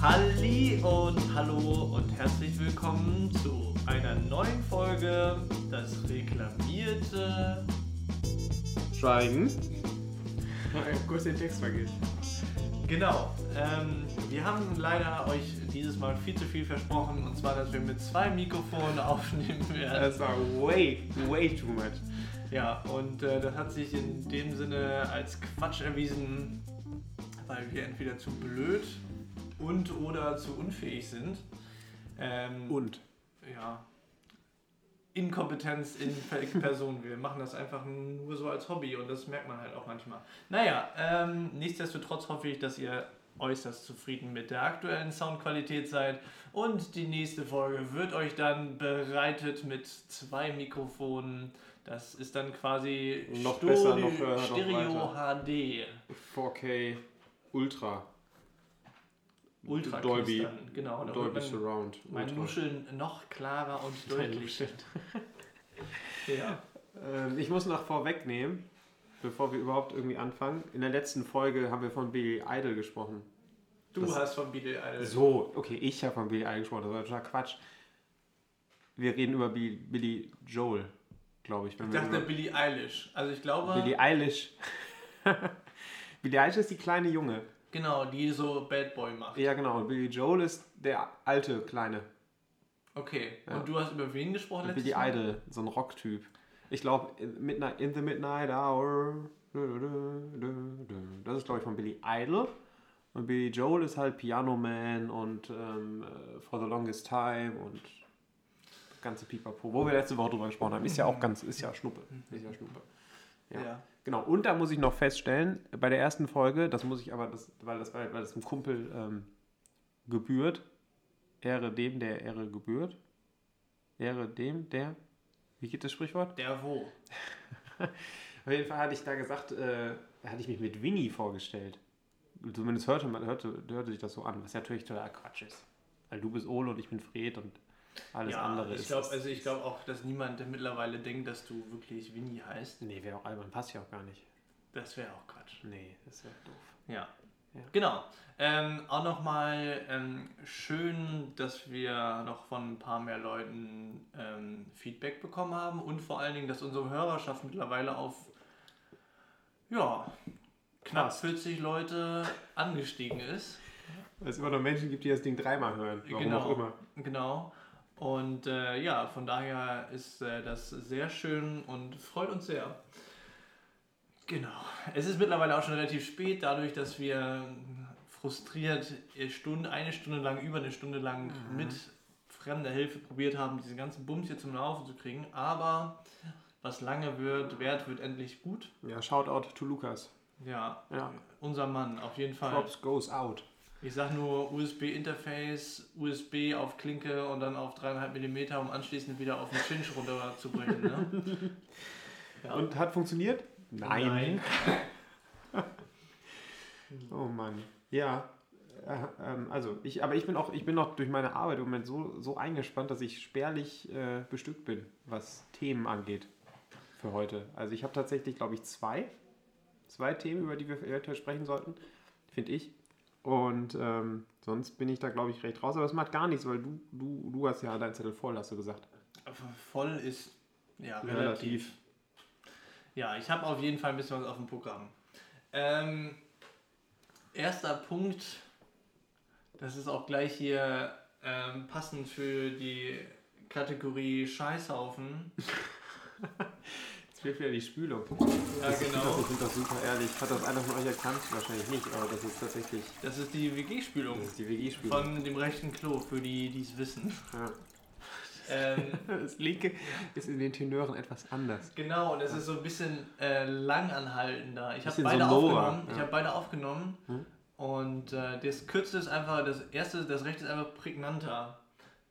Halli und hallo und herzlich willkommen zu einer neuen Folge Das reklamierte Schweigen. Kurz den Text vergessen. Genau. Ähm, wir haben leider euch dieses Mal viel zu viel versprochen und zwar, dass wir mit zwei Mikrofonen aufnehmen werden. Das war way, way too much. Ja, und äh, das hat sich in dem Sinne als Quatsch erwiesen, weil wir entweder zu blöd und oder zu unfähig sind. Ähm, Und? ja, Inkompetenz in Person. Wir machen das einfach nur so als Hobby und das merkt man halt auch manchmal. Naja, ähm, nichtsdestotrotz hoffe ich, dass ihr äußerst zufrieden mit der aktuellen Soundqualität seid und die nächste Folge wird euch dann bereitet mit zwei Mikrofonen. Das ist dann quasi Noch Sto- besser, noch höher, noch Stereo HD. 4K Ultra. Ultra Dolby. dann. Genau, da Dolby Surround. mein Ultra. Nuscheln noch klarer und Dein deutlich. Ja. Ähm, ich muss noch vorwegnehmen, bevor wir überhaupt irgendwie anfangen. In der letzten Folge haben wir von Billy Idol gesprochen. Du Das- hast von Billy Idol. So, okay, ich habe von Billy Idol gesprochen. Das war total Quatsch. Wir reden über Billy, Billy Joel, glaube ich. Ich dachte Billie Eilish. Also ich glaube, Billie Eilish. Billie Eilish ist die kleine Junge. Genau, die so Bad Boy macht. Ja, genau. Und Billy Joel ist der alte Kleine. Okay. Ja. Und du hast über wen gesprochen letztes Billy Mal? Idol, so ein Rocktyp. Ich glaube, in, Midnight- in the Midnight Hour. Das ist, glaube ich, von Billy Idol. Und Billy Joel ist halt Piano Man und ähm, äh, For the Longest Time und das ganze Pipapo. Wo wir letzte Woche drüber gesprochen haben. Ist ja auch ganz, ist ja Schnuppe. Ist ja Schnuppe. Ja. Ja. Genau, und da muss ich noch feststellen, bei der ersten Folge, das muss ich aber, das, weil, das, weil, weil das einem Kumpel ähm, gebührt, Ehre dem, der Ehre gebührt, Ehre dem, der, wie geht das Sprichwort? Der wo? Auf jeden Fall hatte ich da gesagt, äh, da hatte ich mich mit Winnie vorgestellt. Zumindest hörte, man, hörte, hörte sich das so an, was natürlich total Quatsch ist. Weil du bist Ole und ich bin Fred und alles ja, andere ich ist... also ich glaube auch, dass niemand mittlerweile denkt, dass du wirklich Winnie heißt. Nee, wäre auch albern, passt ja auch gar nicht. Das wäre auch Quatsch. Nee, das wäre doof. Ja. Ja. Genau. Ähm, auch nochmal ähm, schön, dass wir noch von ein paar mehr Leuten ähm, Feedback bekommen haben und vor allen Dingen, dass unsere Hörerschaft mittlerweile auf ja, knapp Passt. 40 Leute angestiegen ist. Weil es immer noch Menschen gibt, die das Ding dreimal hören. Warum Genau. auch immer. Genau. Und äh, ja, von daher ist äh, das sehr schön und freut uns sehr. Genau. Es ist mittlerweile auch schon relativ spät, dadurch, dass wir frustriert Stunde, eine Stunde lang, über eine Stunde lang mit fremder Hilfe probiert haben, diesen ganzen Bums hier zum Laufen zu kriegen. Aber was lange wird, wert wird endlich gut. Ja, Shoutout to Lukas. Ja, Ja. unser Mann, auf jeden Fall. Props goes out. Ich sag nur USB-Interface, USB auf Klinke und dann auf 3,5 mm, um anschließend wieder auf den Cinch runterzubringen. Ne? Ja. Und hat funktioniert? Oh Mann. Ja. Äh, ähm, also ich, aber ich bin auch, ich bin auch durch meine Arbeit im Moment so, so eingespannt, dass ich spärlich äh, bestückt bin, was Themen angeht für heute. Also ich habe tatsächlich, glaube ich, zwei, zwei Themen, über die wir eventuell sprechen sollten, finde ich. Und ähm, sonst bin ich da, glaube ich, recht raus. Aber es macht gar nichts, weil du, du, du hast ja deinen Zettel voll, hast du gesagt. Voll ist ja relativ. Relativ. Ja, ich habe auf jeden Fall ein bisschen was auf dem Programm. Ähm, erster Punkt, das ist auch gleich hier ähm, passend für die Kategorie Scheißhaufen. Jetzt fehlt wieder die Spülung. Ja, Ich finde das, genau. ich find das super ehrlich. Hat das einer von euch erkannt? Wahrscheinlich nicht, aber das ist tatsächlich Das ist die WG-Spülung das ist die WG-Spülung. von dem rechten Klo, für die, die es wissen. Ja. Ähm, Das linke ist in den Tenören etwas anders. Genau, und es ist so ein bisschen äh, langanhaltender. Ich habe beide so aufgenommen. Ich ja. habe beide aufgenommen. Hm? Und äh, das kürzeste ist einfach, das erste, das rechte ist einfach prägnanter.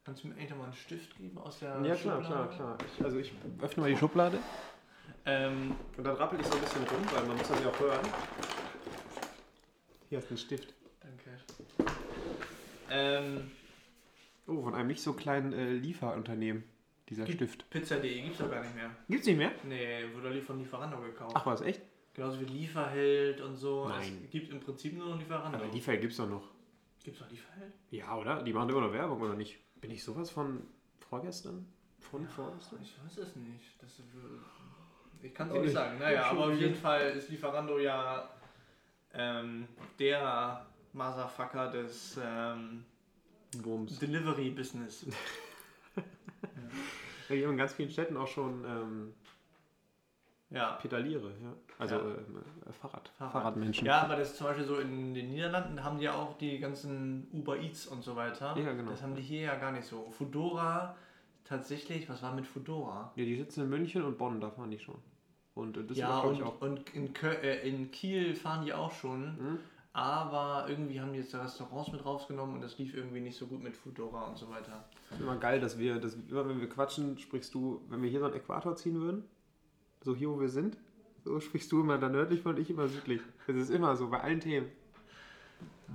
Kannst du mir eigentlich noch mal einen Stift geben aus der Ja, klar, Schublade? klar, klar. Ich, also ich öffne mal die Schublade. Ähm, Und dann rappel ich so ein bisschen rum, weil man muss das ja auch hören. Hier hast du einen Stift. danke. Ähm, Oh, von einem nicht so kleinen äh, Lieferunternehmen, dieser Stift. Pizza.de gibt es doch gar nicht mehr. Gibt's nicht mehr? Nee, wurde von Lieferando gekauft. Ach, was, echt? Genauso wie Lieferheld und so. Nein. Es gibt im Prinzip nur noch Lieferando. Aber Lieferheld gibt's doch noch. Gibt's noch Lieferheld? Ja, oder? Die machen immer noch Werbung, oder nicht? Bin ich sowas von vorgestern? Von vorgestern? Ich weiß es nicht. Das, ich kann es Auch dir nicht nicht. sagen. Naja, aber auf jeden Fall ist Lieferando ja ähm, der Motherfucker des ähm. Delivery-Business. Ja, die haben in ganz vielen Städten auch schon ähm, Ja. Pedaliere, ja. Also Ja. ähm, äh, Fahrrad. Fahrrad. Fahrradmenschen. Ja, aber das ist zum Beispiel so in den Niederlanden haben die ja auch die ganzen Uber Eats und so weiter. Ja, genau. Das haben die hier ja gar nicht so. Fudora, tatsächlich, was war mit Fudora? Ja, die sitzen in München und Bonn, da fahren die schon. Und äh, das ja, und, ich auch. und in, Kö äh, in Kiel fahren die auch schon. Hm? Aber irgendwie haben die jetzt Restaurants mit rausgenommen und das lief irgendwie nicht so gut mit Fudora und so weiter. ist immer geil, dass wir, dass immer wenn wir quatschen, sprichst du, wenn wir hier so einen Äquator ziehen würden, so hier wo wir sind, so sprichst du immer da nördlich von und ich immer südlich. Das ist immer so bei allen Themen.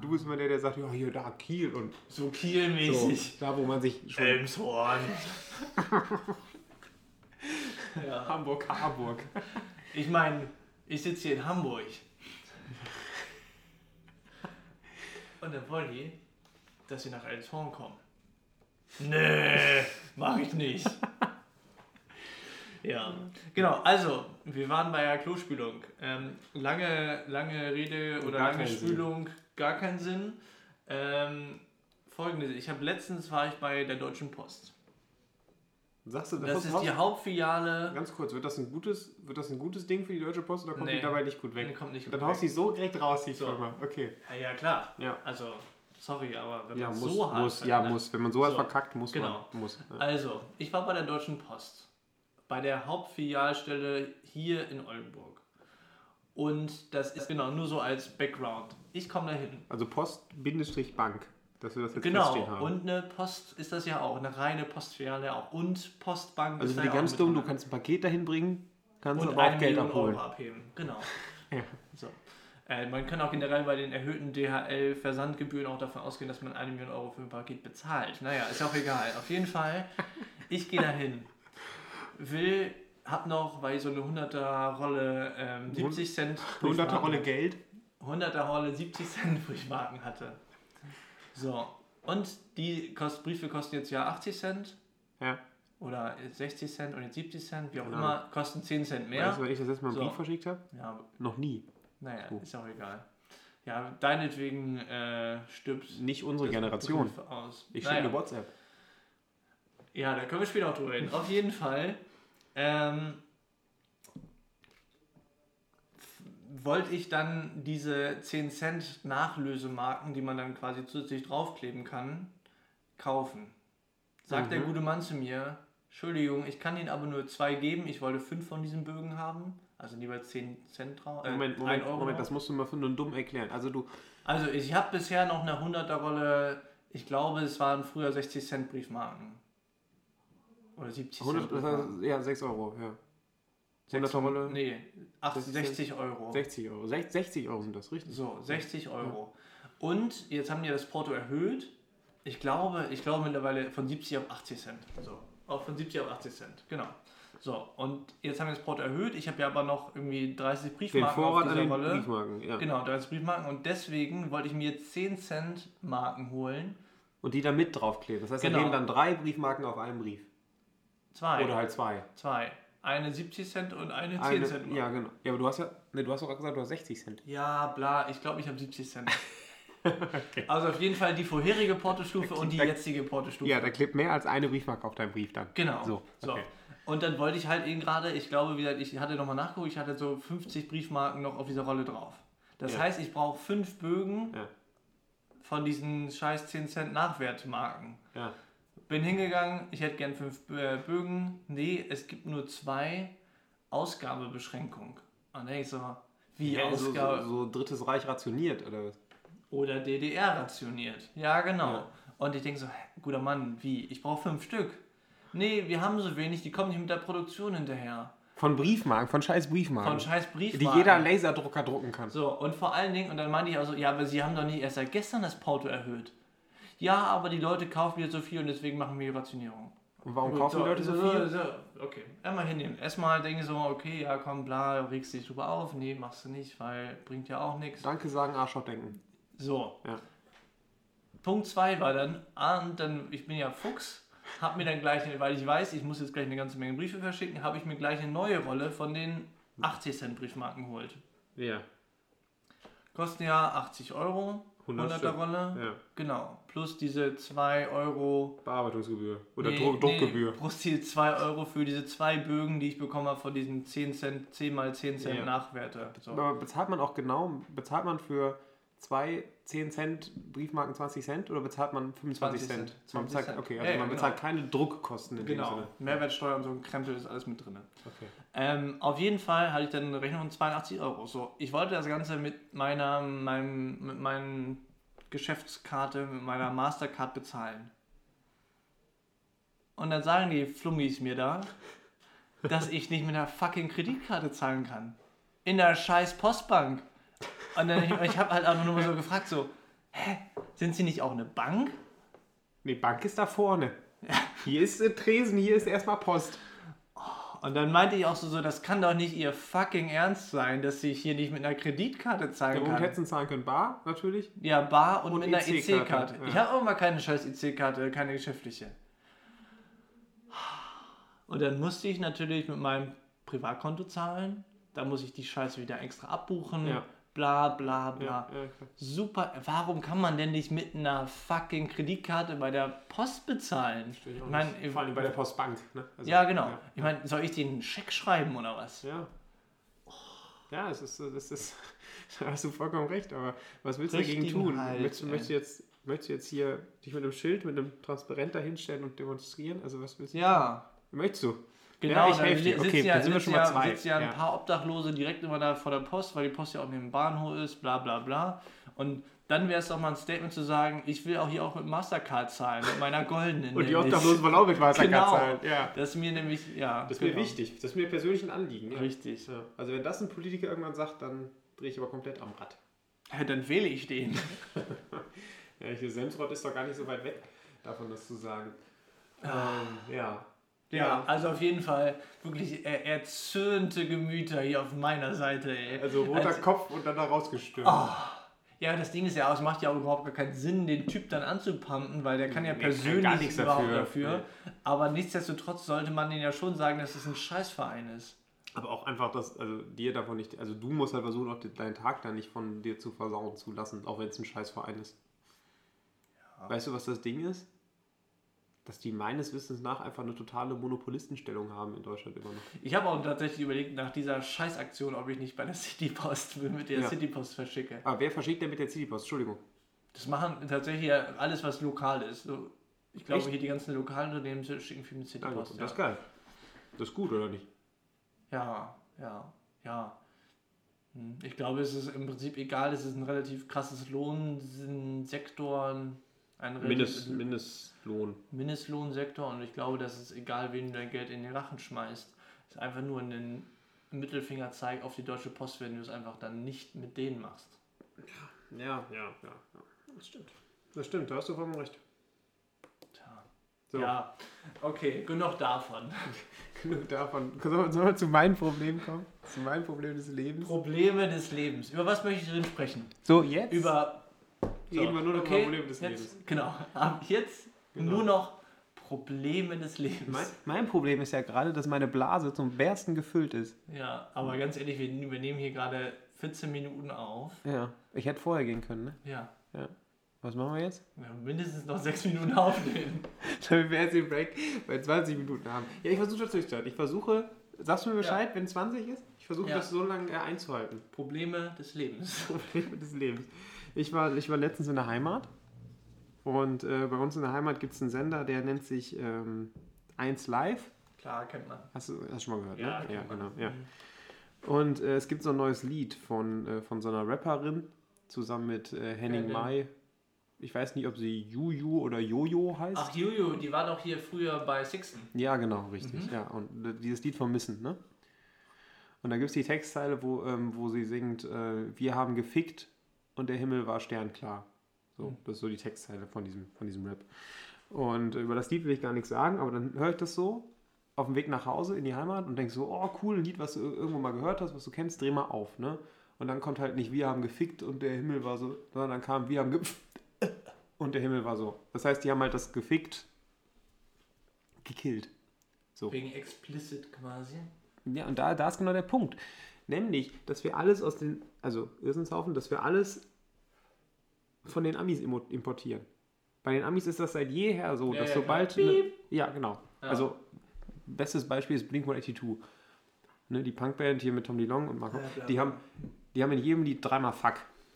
Du bist immer der, der sagt, ja, hier, da, Kiel und So so, Kielmäßig. da, wo man sich Elmshorn. ja. Hamburg, Harburg. Ich meine, ich sitze hier in Hamburg. Und dann wollen die, dass sie nach Elmshorn kommen. Nee, mach ich nicht. Ja, genau. Also, wir waren bei der Klospülung. Ähm, lange, lange Rede oder Gar lange keinen Sinn. Spülung, gar keinen Sinn. Ähm, Folgendes, ich habe letztens war ich bei der Deutschen Post. Sagst du, Das ist die Hauptfiliale. Ganz kurz, wird das ein gutes, wird das ein gutes Ding für die Deutsche Post oder kommt Nee. die dabei nicht gut weg? Nee, kommt nicht gut Dann haust du die so direkt raus, die So. Firma. Okay. Ja, ja, klar. Ja. Also, sorry, aber wenn Ja, man muss, so hart muss, ja, verändert- muss. Wenn man so hat So. verkackt, muss Genau. man. Muss. Ja. Also, ich war bei der Deutschen Post. Bei der Hauptfilialstelle hier in Oldenburg. Und das ist genau nur so als Background. Ich komme da hin. Also Post-Bank, dass wir das jetzt Genau. feststehen haben. Und eine Post ist das ja auch. Eine reine Postfiliale auch. Und Postbank also ist für da die ja ganz mit dumm, du drin. kannst ein Paket dahin bringen, kannst und aber eine auch Geld Million abholen. Euro abheben. Genau. Ja. So. Äh, man kann auch generell bei den erhöhten DHL-Versandgebühren auch davon ausgehen, dass man eine Million Euro für ein Paket bezahlt. Naja, ist auch egal. Auf jeden Fall, ich gehe dahin. Will, hab noch, weil ich so eine 100er Rolle ähm, 70 Cent 100er Briefmarken- Rolle Geld. 100er Rolle 70 Cent Briefmarken hatte. So. Und die Kost, Briefe kosten jetzt ja 80 Cent Ja. oder 60 Cent und jetzt 70 Cent, wie auch Genau. immer, kosten 10 Cent mehr. Weißt du, wenn ich das letzte Mal einen So. Brief verschickt habe? Ja, Noch nie. naja, Oh. ist auch egal. Ja, deinetwegen äh, stirbt Nicht unsere Generation. Aus. Ich schicke naja. eine WhatsApp. Ja, da können wir später auch drüber reden. Auf jeden Fall ähm, wollte ich dann diese 10 Cent Nachlösemarken, die man dann quasi zusätzlich draufkleben kann, kaufen. Sagt der Mhm. gute Mann zu mir, Entschuldigung, ich kann Ihnen aber nur zwei geben, ich wollte fünf von diesen Bögen haben, also lieber 10 Cent drauf. Äh, Moment, 1 Moment, Euro Moment, das musst du mal für nur dumm erklären. Also du, Also ich habe bisher noch eine 100er Rolle, ich glaube es waren früher 60 Cent Briefmarken. Oder 70 100, Cent das heißt, ja, 6 Euro, ja. Sechs- 100er Rolle? Nee, 80, 60 60 Euro. 60 Euro. Sech- 60 Euro sind das, richtig? So, 60 Euro. Und jetzt haben die das Porto erhöht. Ich glaube, ich glaube mittlerweile von 70 auf 80 Cent. So, auch von 70 auf 80 Cent. Genau. So, und jetzt haben wir das Porto erhöht. Ich habe ja aber noch irgendwie 30 Den Briefmarken Vorrat auf an dieser den Rolle. Briefmarken, ja. Genau, 30 Briefmarken. Und deswegen wollte ich mir jetzt 10 Cent Marken holen. Und die da mit draufkleben. Das heißt, Genau. da kleben dann drei Briefmarken auf einem Brief. Zwei. Oder halt zwei. Zwei. Eine 70 Cent und eine 10 Eine, Cent. Marke. ja, genau. Ja, aber du hast ja, ne, du hast doch gesagt, du hast 60 Cent. Ja, bla, ich glaube, ich habe 70 Cent. Also auf jeden Fall die vorherige Portostufe und die Da- jetzige Portostufe. Ja, da klebt mehr als eine Briefmarke auf deinem Brief dann. Genau. So, So. okay. Und dann wollte ich halt eben gerade, ich glaube, wie gesagt, ich hatte nochmal nachgeguckt, ich hatte so 50 Briefmarken noch auf dieser Rolle drauf. Das Ja. heißt, ich brauche fünf Bögen Ja. von diesen scheiß 10 Cent Nachwertmarken. Ja. Bin hingegangen, ich hätte gern fünf äh, Bögen. Nee, es gibt nur zwei Ausgabebeschränkung. Und dann denke ich so, wie Ja, so, Ausgabe? so, so Drittes Reich rationiert, oder was? Oder DDR rationiert. Ja, genau. Ja. Und ich denke so, guter Mann, wie? Ich brauche fünf Stück. Nee, wir haben so wenig, die kommen nicht mit der Produktion hinterher. Von Briefmarken, von scheiß Briefmarken. Von scheiß die Briefmarken. jeder Laserdrucker drucken kann. So, und vor allen Dingen, und dann meinte ich auch so, ja, aber sie haben doch nicht erst seit gestern das Porto erhöht. Ja, aber die Leute kaufen jetzt so viel und deswegen machen wir Rationierung. Und warum kaufen die Leute so viel? So, okay, einmal hinnehmen. Erstmal denke ich so, okay, ja komm, bla, regst dich drüber auf. Nee, machst du nicht, weil bringt ja auch nichts. Danke sagen, Arschloch denken. So. Ja. Punkt 2 war dann, ah, und dann, ich bin ja Fuchs, hab mir dann gleich, weil ich weiß, ich muss jetzt gleich eine ganze Menge Briefe verschicken, habe ich mir gleich eine neue Rolle von den 80 Cent Briefmarken geholt. Ja. Kosten ja 80 Euro, 100 100er Stück. Rolle, Ja. genau. Plus diese 2 Euro Bearbeitungsgebühr. Oder Nee, Druck, Druckgebühr. Nee, plus die 2 Euro für diese zwei Bögen, die ich bekommen habe von diesen 10 Cent, 10 mal 10 Cent Ja. Nachwerte. So. Aber bezahlt man auch genau, bezahlt man für zwei 10 Cent Briefmarken 20 Cent oder bezahlt man 25 20 Cent? Cent. Man 20 bezahlt, Cent. okay, Ja, also ja, man genau. bezahlt keine Druckkosten in dem Genau, Sinne. Mehrwertsteuer und so ein Krempel ist alles mit drin. Okay. Ähm, auf jeden Fall hatte ich dann eine Rechnung von 82 Euro. So, ich wollte das Ganze mit meiner, meinem, mit meinen Geschäftskarte, mit meiner Mastercard bezahlen. Und dann sagen die Flummis mir da, dass ich nicht mit einer fucking Kreditkarte zahlen kann. In der scheiß Postbank. Und dann, ich, ich habe halt auch nur mal so gefragt, so, hä, sind sie nicht auch eine Bank? Nee, Bank ist da vorne. Hier ist äh, Tresen, hier ist erstmal Post. Und dann meinte ich auch so, so, das kann doch nicht ihr fucking Ernst sein, dass ich hier nicht mit einer Kreditkarte zahlen womit kann. hätten zahlen können? Bar, natürlich. Ja, Bar und, Und mit einer EC-Karte, EC-Karte. ja. Ich habe auch mal keine scheiß EC-Karte, keine geschäftliche. Und dann musste ich natürlich mit meinem Privatkonto zahlen. Da muss ich die Scheiße wieder extra abbuchen. Ja. Bla bla bla. Ja, ja. Super. Warum kann man denn nicht mit einer fucking Kreditkarte bei der Post bezahlen? Ich Ich nicht. Vor allem bei der Postbank. Ne? Also, ja, genau. Ja, Ich meine, soll ich den einen Scheck schreiben oder was? ja. ja es ist, das ist, da hast du vollkommen recht, aber was willst du dagegen Richtigen tun? Hals, möchtest, möchtest, du jetzt, möchtest du jetzt hier dich mit einem Schild, mit einem Transparent dahinstellen und demonstrieren? Also was willst du? Ja. Möchtest du? Genau, Ja, ich helfe dir. Okay, ja, dann sind wir schon mal ja, zwei. sitzen ja ein Ja. paar Obdachlose direkt immer da vor der Post, weil die Post ja auch neben dem Bahnhof ist, bla bla bla. Und dann wäre es doch mal ein Statement zu sagen, ich will auch hier auch mit Mastercard zahlen, mit meiner goldenen. Und die. Obdachlosen wollen auch mit Mastercard Genau. zahlen. Ja. Das ist mir nämlich, ja. Das ist mir genau. wichtig. Das ist mir persönlich ein Anliegen. Ja. Richtig. Ja. Also wenn das ein Politiker irgendwann sagt, dann drehe ich aber komplett am Rad. Ja, dann wähle ich den. Ja, hier Semsrott ist doch gar nicht so weit weg, davon das zu sagen. Ah. Ähm, ja. Ja, also auf jeden Fall wirklich er, erzürnte Gemüter hier auf meiner Seite, ey. Also roter Also- Kopf und dann da rausgestürmt. Ja, das Ding ist ja auch, es macht ja auch überhaupt gar keinen Sinn, den Typ dann anzupumpen, weil der kann ja Nee, kann persönlich gar nichts überhaupt dafür. dafür. Aber nichtsdestotrotz sollte man denen ja schon sagen, dass es ein Scheißverein ist. Aber auch einfach, dass also dir davon nicht, also du musst halt versuchen, auch deinen Tag da nicht von dir zu versauen zu lassen, auch wenn es ein Scheißverein ist. Weißt du, was das Ding ist? Dass die meines Wissens nach einfach eine totale Monopolistenstellung haben in Deutschland immer noch. Ich habe auch tatsächlich überlegt, nach dieser Scheißaktion, ob ich nicht bei der Citypost mit der Ja. Citypost verschicke. Aber wer verschickt denn mit der Citypost? Entschuldigung. Das machen tatsächlich ja alles, was lokal ist. Ich glaube, Echt? hier die ganzen lokalen Unternehmen schicken viel mit Ah, Citypost. das ist geil. Das ist gut, oder nicht? ja, ja, ja. Hm, Ich glaube, es ist im Prinzip egal, es ist ein relativ krasses Lohnsektor, ein Mindest, Mindestlohn. Mindestlohnsektor und ich glaube, dass es egal, wen du dein Geld in den Rachen schmeißt, es ist einfach nur ein Mittelfingerzeig auf die Deutsche Post, wenn du es einfach dann nicht mit denen machst. Ja, ja, ja, ja. Das stimmt. Das stimmt, da hast du vollkommen recht. Tja. So. Ja, okay, genug davon. Genug davon. Sollen wir zu meinem Problem kommen? Zu meinem Problem des Lebens? Probleme des Lebens. Über was möchte ich drin sprechen? So, jetzt? Über. Reden wir nur noch über Probleme des jetzt, Lebens. Genau. Ab jetzt Genau. nur noch Probleme des Lebens. Mein, mein Problem ist ja gerade, dass meine Blase zum Bersten gefüllt ist. Ja, aber ganz ehrlich, wir, wir nehmen hier gerade 14 Minuten auf. Ja. Ich hätte vorher gehen können, ne? Ja. Was machen wir jetzt? Wir haben mindestens noch 6 Minuten aufnehmen. Damit wir jetzt den Break bei 20 Minuten haben. Ja, ich versuche das durchzuhalten. Ich versuche, sagst du mir Bescheid, wenn 20 ist? Ich versuche Ja. das so lange äh, einzuhalten. Probleme des Lebens. Probleme des Lebens. Ich war, ich war letztens in der Heimat und äh, bei uns in der Heimat gibt es einen Sender, der nennt sich ähm, 1 Live. Klar, kennt man. Hast du, hast du schon mal gehört, Ja, ne? kennt man. genau. Ja. Und äh, es gibt so ein neues Lied von, äh, von so einer Rapperin zusammen mit äh, Henning denn? Mai. Ich weiß nicht, ob sie Juju oder Jojo heißt. Ach, Juju, die war doch hier früher bei Sixten. Ja, genau, richtig. Mhm. Ja, und äh, dieses Lied vermissen, ne? Und da gibt es die Textzeile, wo, ähm, wo sie singt, äh, wir haben gefickt und der Himmel war sternklar. So, Mhm. das ist so die Textzeile von diesem, von diesem Rap. Und äh, über das Lied will ich gar nichts sagen, aber dann höre ich das so auf dem Weg nach Hause in die Heimat und denke so, oh cool, ein Lied, was du ir- irgendwo mal gehört hast, was du kennst, dreh mal auf, ne? Und dann kommt halt nicht, wir haben gefickt und der Himmel war so, sondern dann kam, wir haben gefickt. und der Himmel war so. Das heißt, die haben halt das gefickt, gekillt. So. Wegen explicit quasi. Ja, und da, da ist genau der Punkt. Nämlich, dass wir alles aus den, also Irrsinnshaufen, dass wir alles von den Amis importieren. Bei den Amis ist das seit jeher so, Ja, dass ja, sobald. Ne, ja, genau. Ja. Also, bestes Beispiel ist Blink 182. Ne, die Punkband hier mit Tom DeLong und Marco, die, haben, die haben in jedem Lied dreimal Fuck.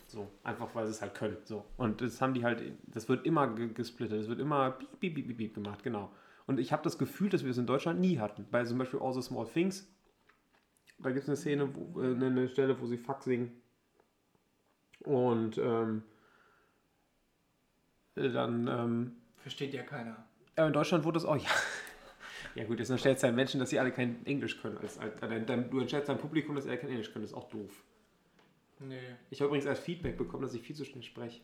So, einfach weil sie es halt können. So. Und das haben die halt, das wird immer ge- gesplittet, es wird immer piep, piep, piep, piep, gemacht, genau. Und ich habe das Gefühl, dass wir es in Deutschland nie hatten. Bei zum Beispiel All the Small Things, da gibt es eine Szene, wo, äh, eine- Stelle, wo sie Fuck singen. Und ähm, äh, dann, ähm, Versteht ja keiner. ja, in Deutschland wurde es auch, ja. Ja gut, jetzt unterstellst du deinen Menschen, dass sie alle kein Englisch können. Als, als, dein, dein, du unterstellst dein Publikum, dass sie alle kein Englisch können. Das ist auch doof. Nee, Ich habe übrigens als Feedback bekommen, dass ich viel zu schnell spreche.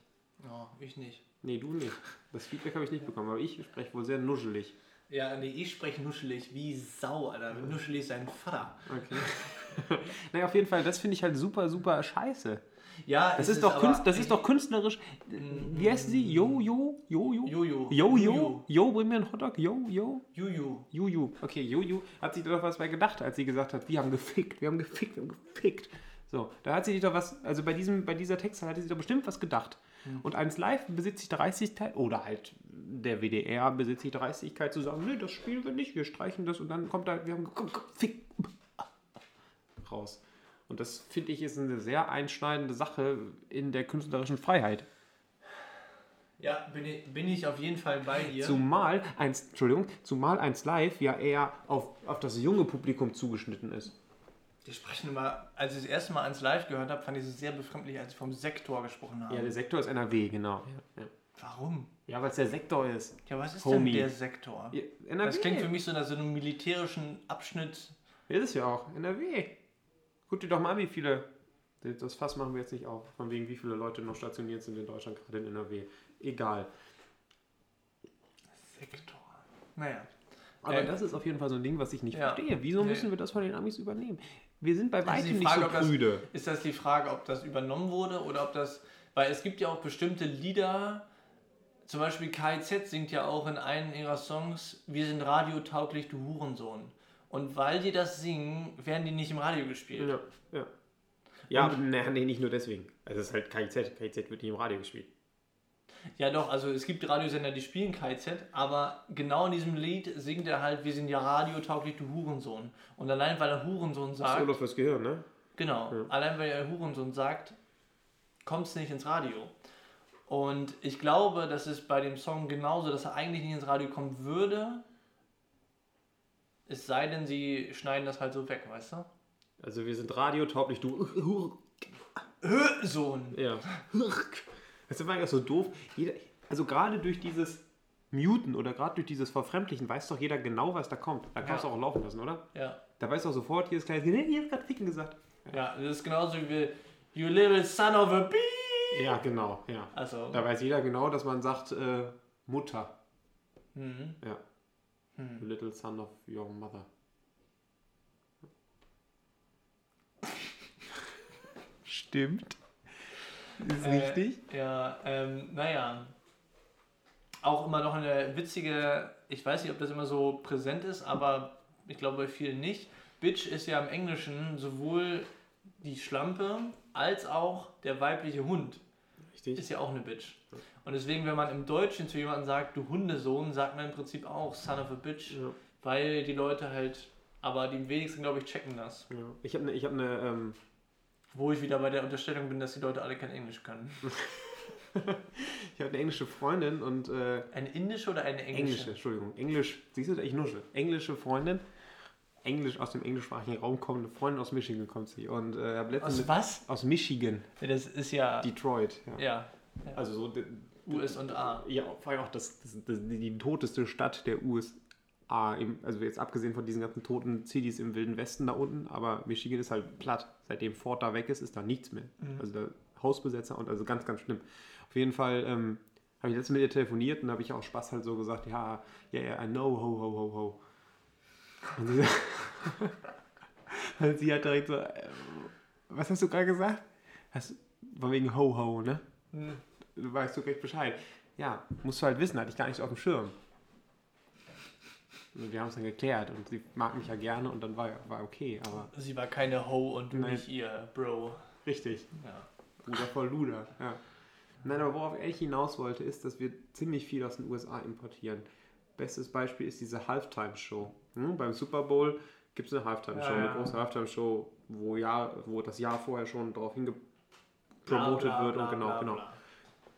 oh, ich nicht. Nee, du nicht. Das Feedback habe ich nicht bekommen, aber ich spreche wohl sehr nuschelig. Ja, nee, ich spreche nuschelig wie Sau, Alter. Nuschelig ist sein Vater. Okay. naja, auf jeden Fall, das finde ich halt super, super scheiße. Ja, Das es ist, doch, Künst, das ist doch künstlerisch. Wie heißt sie? Jo, jo, jo, jo. Jo, jo, jo, bring mir einen Hotdog. Jo, jo. Juju. Juju. Okay, Juju hat sich da doch was bei gedacht, als sie gesagt hat, wir haben gefickt, wir haben gefickt, wir haben gefickt. So, da hat sie sich doch was, also bei, diesem, bei dieser Texte hat sie sich doch bestimmt was gedacht. Und eins live besitzt sich Dreistigkeit, oder halt der WDR besitzt sich Dreistigkeit zu sagen, nee, das spielen wir nicht, wir streichen das und dann kommt da, wir haben gefickt raus. Und das finde ich ist eine sehr einschneidende Sache in der künstlerischen Freiheit. Ja, bin ich, bin ich auf jeden Fall bei dir. Zumal eins, Entschuldigung, zumal eins live ja eher auf, auf das junge Publikum zugeschnitten ist. Die sprechen immer, als ich das erste Mal ans Live gehört habe, fand ich es sehr befremdlich, als sie vom Sektor gesprochen haben. Ja, der Sektor ist NRW, genau. Ja, Warum? ja weil es der Sektor ist. Ja, was ist Homie. denn der Sektor? Ja, NRW. Das klingt für mich so nach so einem militärischen Abschnitt. Ja, ist es ja auch. NRW. Guck dir doch mal an, wie viele. Das Fass machen wir jetzt nicht auf. Von wegen, wie viele Leute noch stationiert sind in Deutschland, gerade in NRW. Egal. Sektor. Naja. Aber Ähm, das ist auf jeden Fall so ein Ding, was ich nicht ja. verstehe. Wieso Nee. müssen wir das von den Amis übernehmen? Wir sind bei weitem nicht so das- prüde. Ist das die Frage, ob das übernommen wurde oder ob das. Weil es gibt ja auch bestimmte Lieder, zum Beispiel KZ singt ja auch in einem ihrer Songs, wir sind radiotauglich, du Hurensohn. Und weil die das singen, werden die nicht im Radio gespielt. Ja, ja. Ja, nee, nee, nicht nur deswegen. Also es ist halt KIZ. KIZ wird nicht im Radio gespielt. Ja, doch, also es gibt Radiosender, die spielen KZ, aber genau in diesem Lied singt er halt, wir sind ja radiotauglich, du Hurensohn. Und allein weil er Hurensohn sagt, Solo fürs Gehirn, ne? genau, Ja. allein weil er Hurensohn sagt, kommt es nicht ins Radio. Und ich glaube, das ist bei dem Song genauso, dass er eigentlich nicht ins Radio kommen würde, es sei denn, sie schneiden das halt so weg, weißt du? Also wir sind radiotauglich, du. Sohn. Ja. Das ist einfach so doof. Jeder, also gerade durch dieses Muten oder gerade durch dieses Verfremdlichen weiß doch jeder genau, was da kommt. Da kannst Ja. du auch laufen lassen, oder? Ja. Da weiß doch sofort jedes kleine Kind, nee, ihr habt gerade Ficken gesagt. Ja, das ist genauso wie You little son of a bee. Ja, genau, ja. Also, Da weiß jeder genau, dass man sagt, äh, Mutter. mhm. Ja. Hm. Little son of your mother. Stimmt. Ist Äh, Ja, ähm, naja. Auch immer noch eine witzige, ich weiß nicht, ob das immer so präsent ist, aber ich glaube bei vielen nicht. Bitch ist ja im Englischen sowohl die Schlampe als auch der weibliche Hund. Richtig. Ist ja auch eine Bitch. Und deswegen, wenn man im Deutschen zu jemandem sagt, du Hundesohn, sagt man im Prinzip auch son of a bitch, Ja. weil die Leute halt, aber die wenigsten, glaube ich, checken das. Ja. Ich habe eine, ich habe eine, ähm, Wo ich wieder bei der Unterstellung bin, dass die Leute alle kein Englisch können. ich habe eine englische Freundin und äh, Eine indische oder eine englische? englische, Entschuldigung, Englisch, siehst du, ich nuschel. Englische Freundin, Englisch aus dem englischsprachigen Raum kommende Freundin aus Michigan kommt sie und äh, habe letztens Aus was? aus Michigan, das ist ja, Detroit. Ja. ja, Also so US und A. Ja, vor allem auch das, das, das, die, toteste Stadt der USA. Also jetzt abgesehen von diesen ganzen toten Cities im Wilden Westen da unten, aber Michigan ist halt platt. Seitdem Ford da weg ist, ist da nichts mehr. Also da Hausbesetzer und also ganz, ganz schlimm. Auf jeden Fall ähm, habe ich letztens mit ihr telefoniert und habe ich auch Spaß halt so gesagt, ja, ja, ja, I know, ho, ho, ho, ho. Und sie, und sie hat direkt so, äh, was hast du gerade gesagt? Hast, von wegen ho, ho, ne? Du weißt du recht Bescheid. ja, musst du halt wissen, hatte ich gar nicht auf dem Schirm. Und wir haben es dann geklärt und sie mag mich ja gerne und dann war, war okay, aber Sie war keine Ho und du Nein. nicht ihr Bro. richtig. Ja. Bruder voll Luder, ja. Nein, aber worauf ich hinaus wollte, ist, dass wir ziemlich viel aus den USA importieren. Bestes Beispiel ist diese Halftime-Show. Hm? Beim Super Bowl gibt es eine Halftime-Show, Ja, eine ja. große Halftime-Show, wo, ja, wo das Jahr vorher schon darauf hingepromotet wird bla, und genau, bla, genau. bla.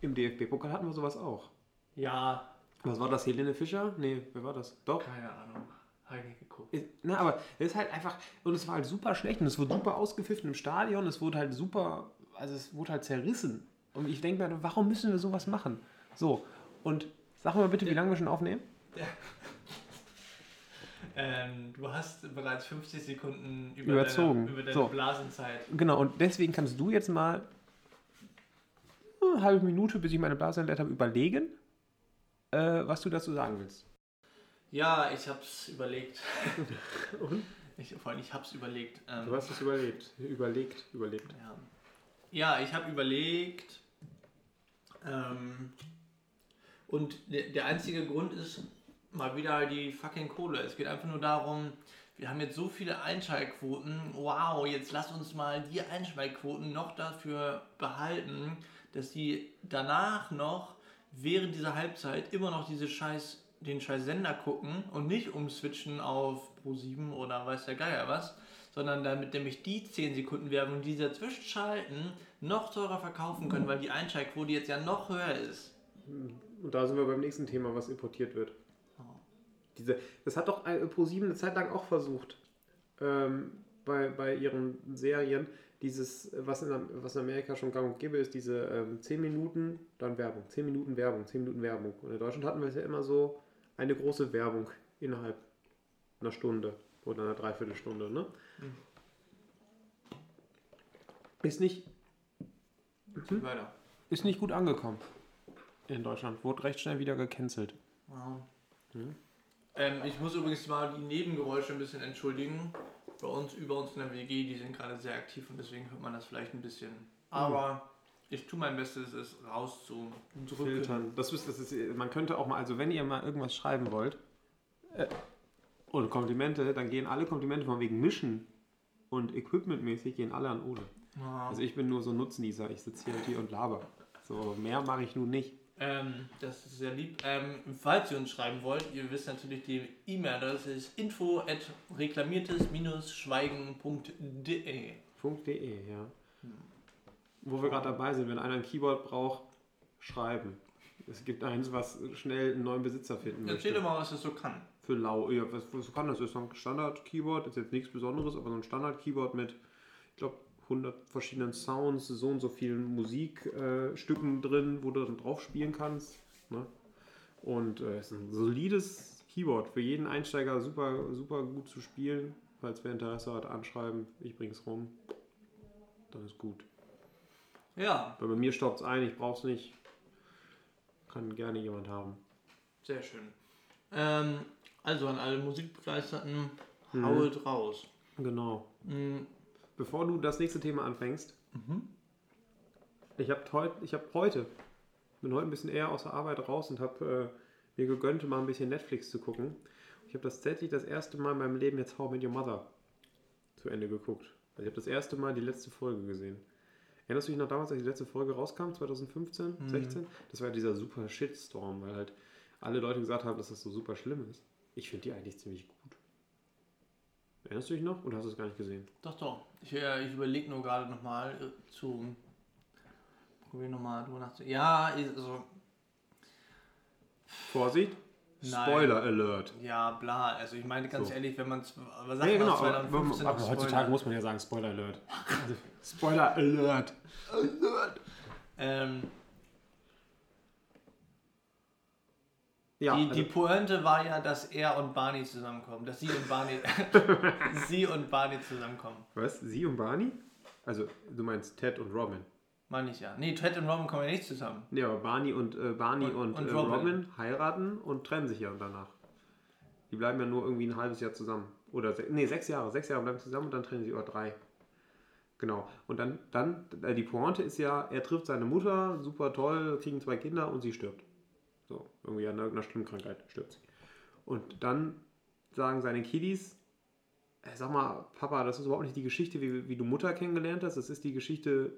Im DFB-Pokal hatten wir sowas auch. Ja, Was war das? Helene Fischer? Nee, wer war das? Doch. keine Ahnung. Habe ich nicht geguckt. Ist- Na, aber es ist halt einfach, und es war halt super schlecht und es wurde super ausgepfiffen im Stadion, es wurde halt super, also es wurde halt zerrissen. Und ich denke mir, warum müssen wir sowas machen? So, und sag mal bitte, wie lange wir schon aufnehmen? Ähm, du hast bereits 50 Sekunden über Überzogen. deine, über deine So. Blasenzeit. Genau, und deswegen kannst du jetzt mal eine halbe Minute, bis ich meine Blase entleert habe, überlegen, äh, was du dazu sagen willst. Ja, ich hab's überlegt. Und? Ich, vor allem, ich hab's überlegt. Ähm, Du hast es überlegt, überlegt, überlegt. Ja, ja ich habe überlegt. Ähm, und der, der einzige Grund ist mal wieder die fucking Kohle. Es geht einfach nur darum, wir haben jetzt so viele Einschaltquoten. Wow, jetzt lass uns mal die Einschaltquoten noch dafür behalten, dass die danach noch während dieser Halbzeit immer noch diese scheiß den scheiß Sender gucken und nicht umswitchen auf Pro7 oder weiß der Geier was, sondern damit nämlich die 10 Sekunden Werbung, die sie dazwischen schalten, noch teurer verkaufen können, weil die Einschaltquote jetzt ja noch höher ist. Und da sind wir beim nächsten Thema, was importiert wird. Oh. Diese, das hat doch äh, ProSieben eine Zeit lang auch versucht, ähm, bei, bei ihren Serien, dieses, was in, was in Amerika schon gang und gäbe ist, diese ähm, 10 Minuten, dann Werbung, 10 Minuten Werbung, 10 Minuten Werbung. Und in Deutschland hatten wir es ja immer so, eine große Werbung innerhalb einer Stunde oder einer Dreiviertelstunde. Ne? Mhm. Ist, nicht, Hm? Weiter. ist nicht gut angekommen in Deutschland. Wurde recht schnell wieder gecancelt. Wow. Hm? Ähm, ich muss übrigens mal die Nebengeräusche ein bisschen entschuldigen. Bei uns, über uns in der WG, die sind gerade sehr aktiv und deswegen hört man das vielleicht ein bisschen. Aber ich tue mein Bestes, es rauszudrücken. filtern. Das ist, das ist, man könnte auch mal, also wenn ihr mal irgendwas schreiben wollt äh, und Komplimente, dann gehen alle Komplimente von wegen Mischen und Equipmentmäßig gehen alle an Ole. Ja. Also ich bin nur so ein Nutznießer, ich sitze hier, hier und laber. So mehr mache ich nun nicht. Ähm, das ist sehr lieb. Ähm, falls ihr uns schreiben wollt, ihr wisst natürlich die E-Mail, das ist info at reklamiertes-schweigen.de. .de, ja. Wo wir gerade dabei sind, wenn einer ein Keyboard braucht, schreiben. Es gibt eins, was schnell einen neuen Besitzer finden möchte. Erzähl doch mal, was das so kann. Für lau, ja, was, was kann das? Das ist ein Standard-Keyboard, ist jetzt nichts Besonderes, aber so ein Standard-Keyboard mit, ich glaube, 100 verschiedenen Sounds, so und so vielen Musikstücken äh, drin, wo du dann drauf spielen kannst. Ne? Und äh, es ist ein solides Keyboard für jeden Einsteiger, super, super gut zu spielen. Falls wer Interesse hat, anschreiben, ich bring's rum. Dann ist gut. Ja, Weil bei mir staubt es ein, ich brauch's nicht. Kann gerne jemand haben. sehr schön. Ähm, also an alle Musikbegeisterten, Mhm. hauet raus. Genau. Mhm. Bevor du das nächste Thema anfängst, Mhm. ich habe heut, ich hab heute, bin heute ein bisschen eher aus der Arbeit raus und habe äh, mir gegönnt, mal ein bisschen Netflix zu gucken. Ich habe das tatsächlich das erste Mal in meinem Leben jetzt How I Met Your Mother zu Ende geguckt. Also ich habe das erste Mal die letzte Folge gesehen. Erinnerst du dich noch damals, als die letzte Folge rauskam, 2015, Mhm. 16? Das war ja dieser super Shitstorm, weil halt alle Leute gesagt haben, dass das so super schlimm ist. Ich finde die eigentlich ziemlich gut. Erinnerst du dich noch oder hast du es gar nicht gesehen? Doch, doch. Ich, äh, ich überlege nur gerade nochmal äh, zu. Probier nochmal drüber nachzudenken. Ja, also. Vorsicht! Nein. Spoiler Alert! Ja, bla. Also, ich meine ganz So. ehrlich, wenn man. Was Ja, genau, aber, 2015 aber noch heutzutage muss man ja sagen Spoiler Alert. Spoiler Alert! Ähm, Ja, die, also, die Pointe war ja, dass er und Barney zusammenkommen. Dass sie und Barney. sie und Barney zusammenkommen. was? Sie und Barney? Also, du meinst Ted und Robin. Meine ich ja. Nee, Ted und Robin kommen ja nicht zusammen. Ja, aber Barney und, äh, Barney Und- und, und äh, Robin. Robin. heiraten und trennen sich ja danach. Die bleiben ja nur irgendwie ein halbes Jahr zusammen. Oder se nee, sechs Jahre. Sechs Jahre bleiben zusammen und dann trennen sie oder drei. Genau. Und dann, dann äh, die Pointe ist ja, er trifft seine Mutter, super toll, kriegen zwei Kinder und sie stirbt. So, irgendwie an irgendeiner schlimmen Krankheit stirbt sie. Und dann sagen seine Kiddies, "Ey, sag mal, Papa, das ist überhaupt nicht die Geschichte, wie, wie du Mutter kennengelernt hast. Das ist die Geschichte,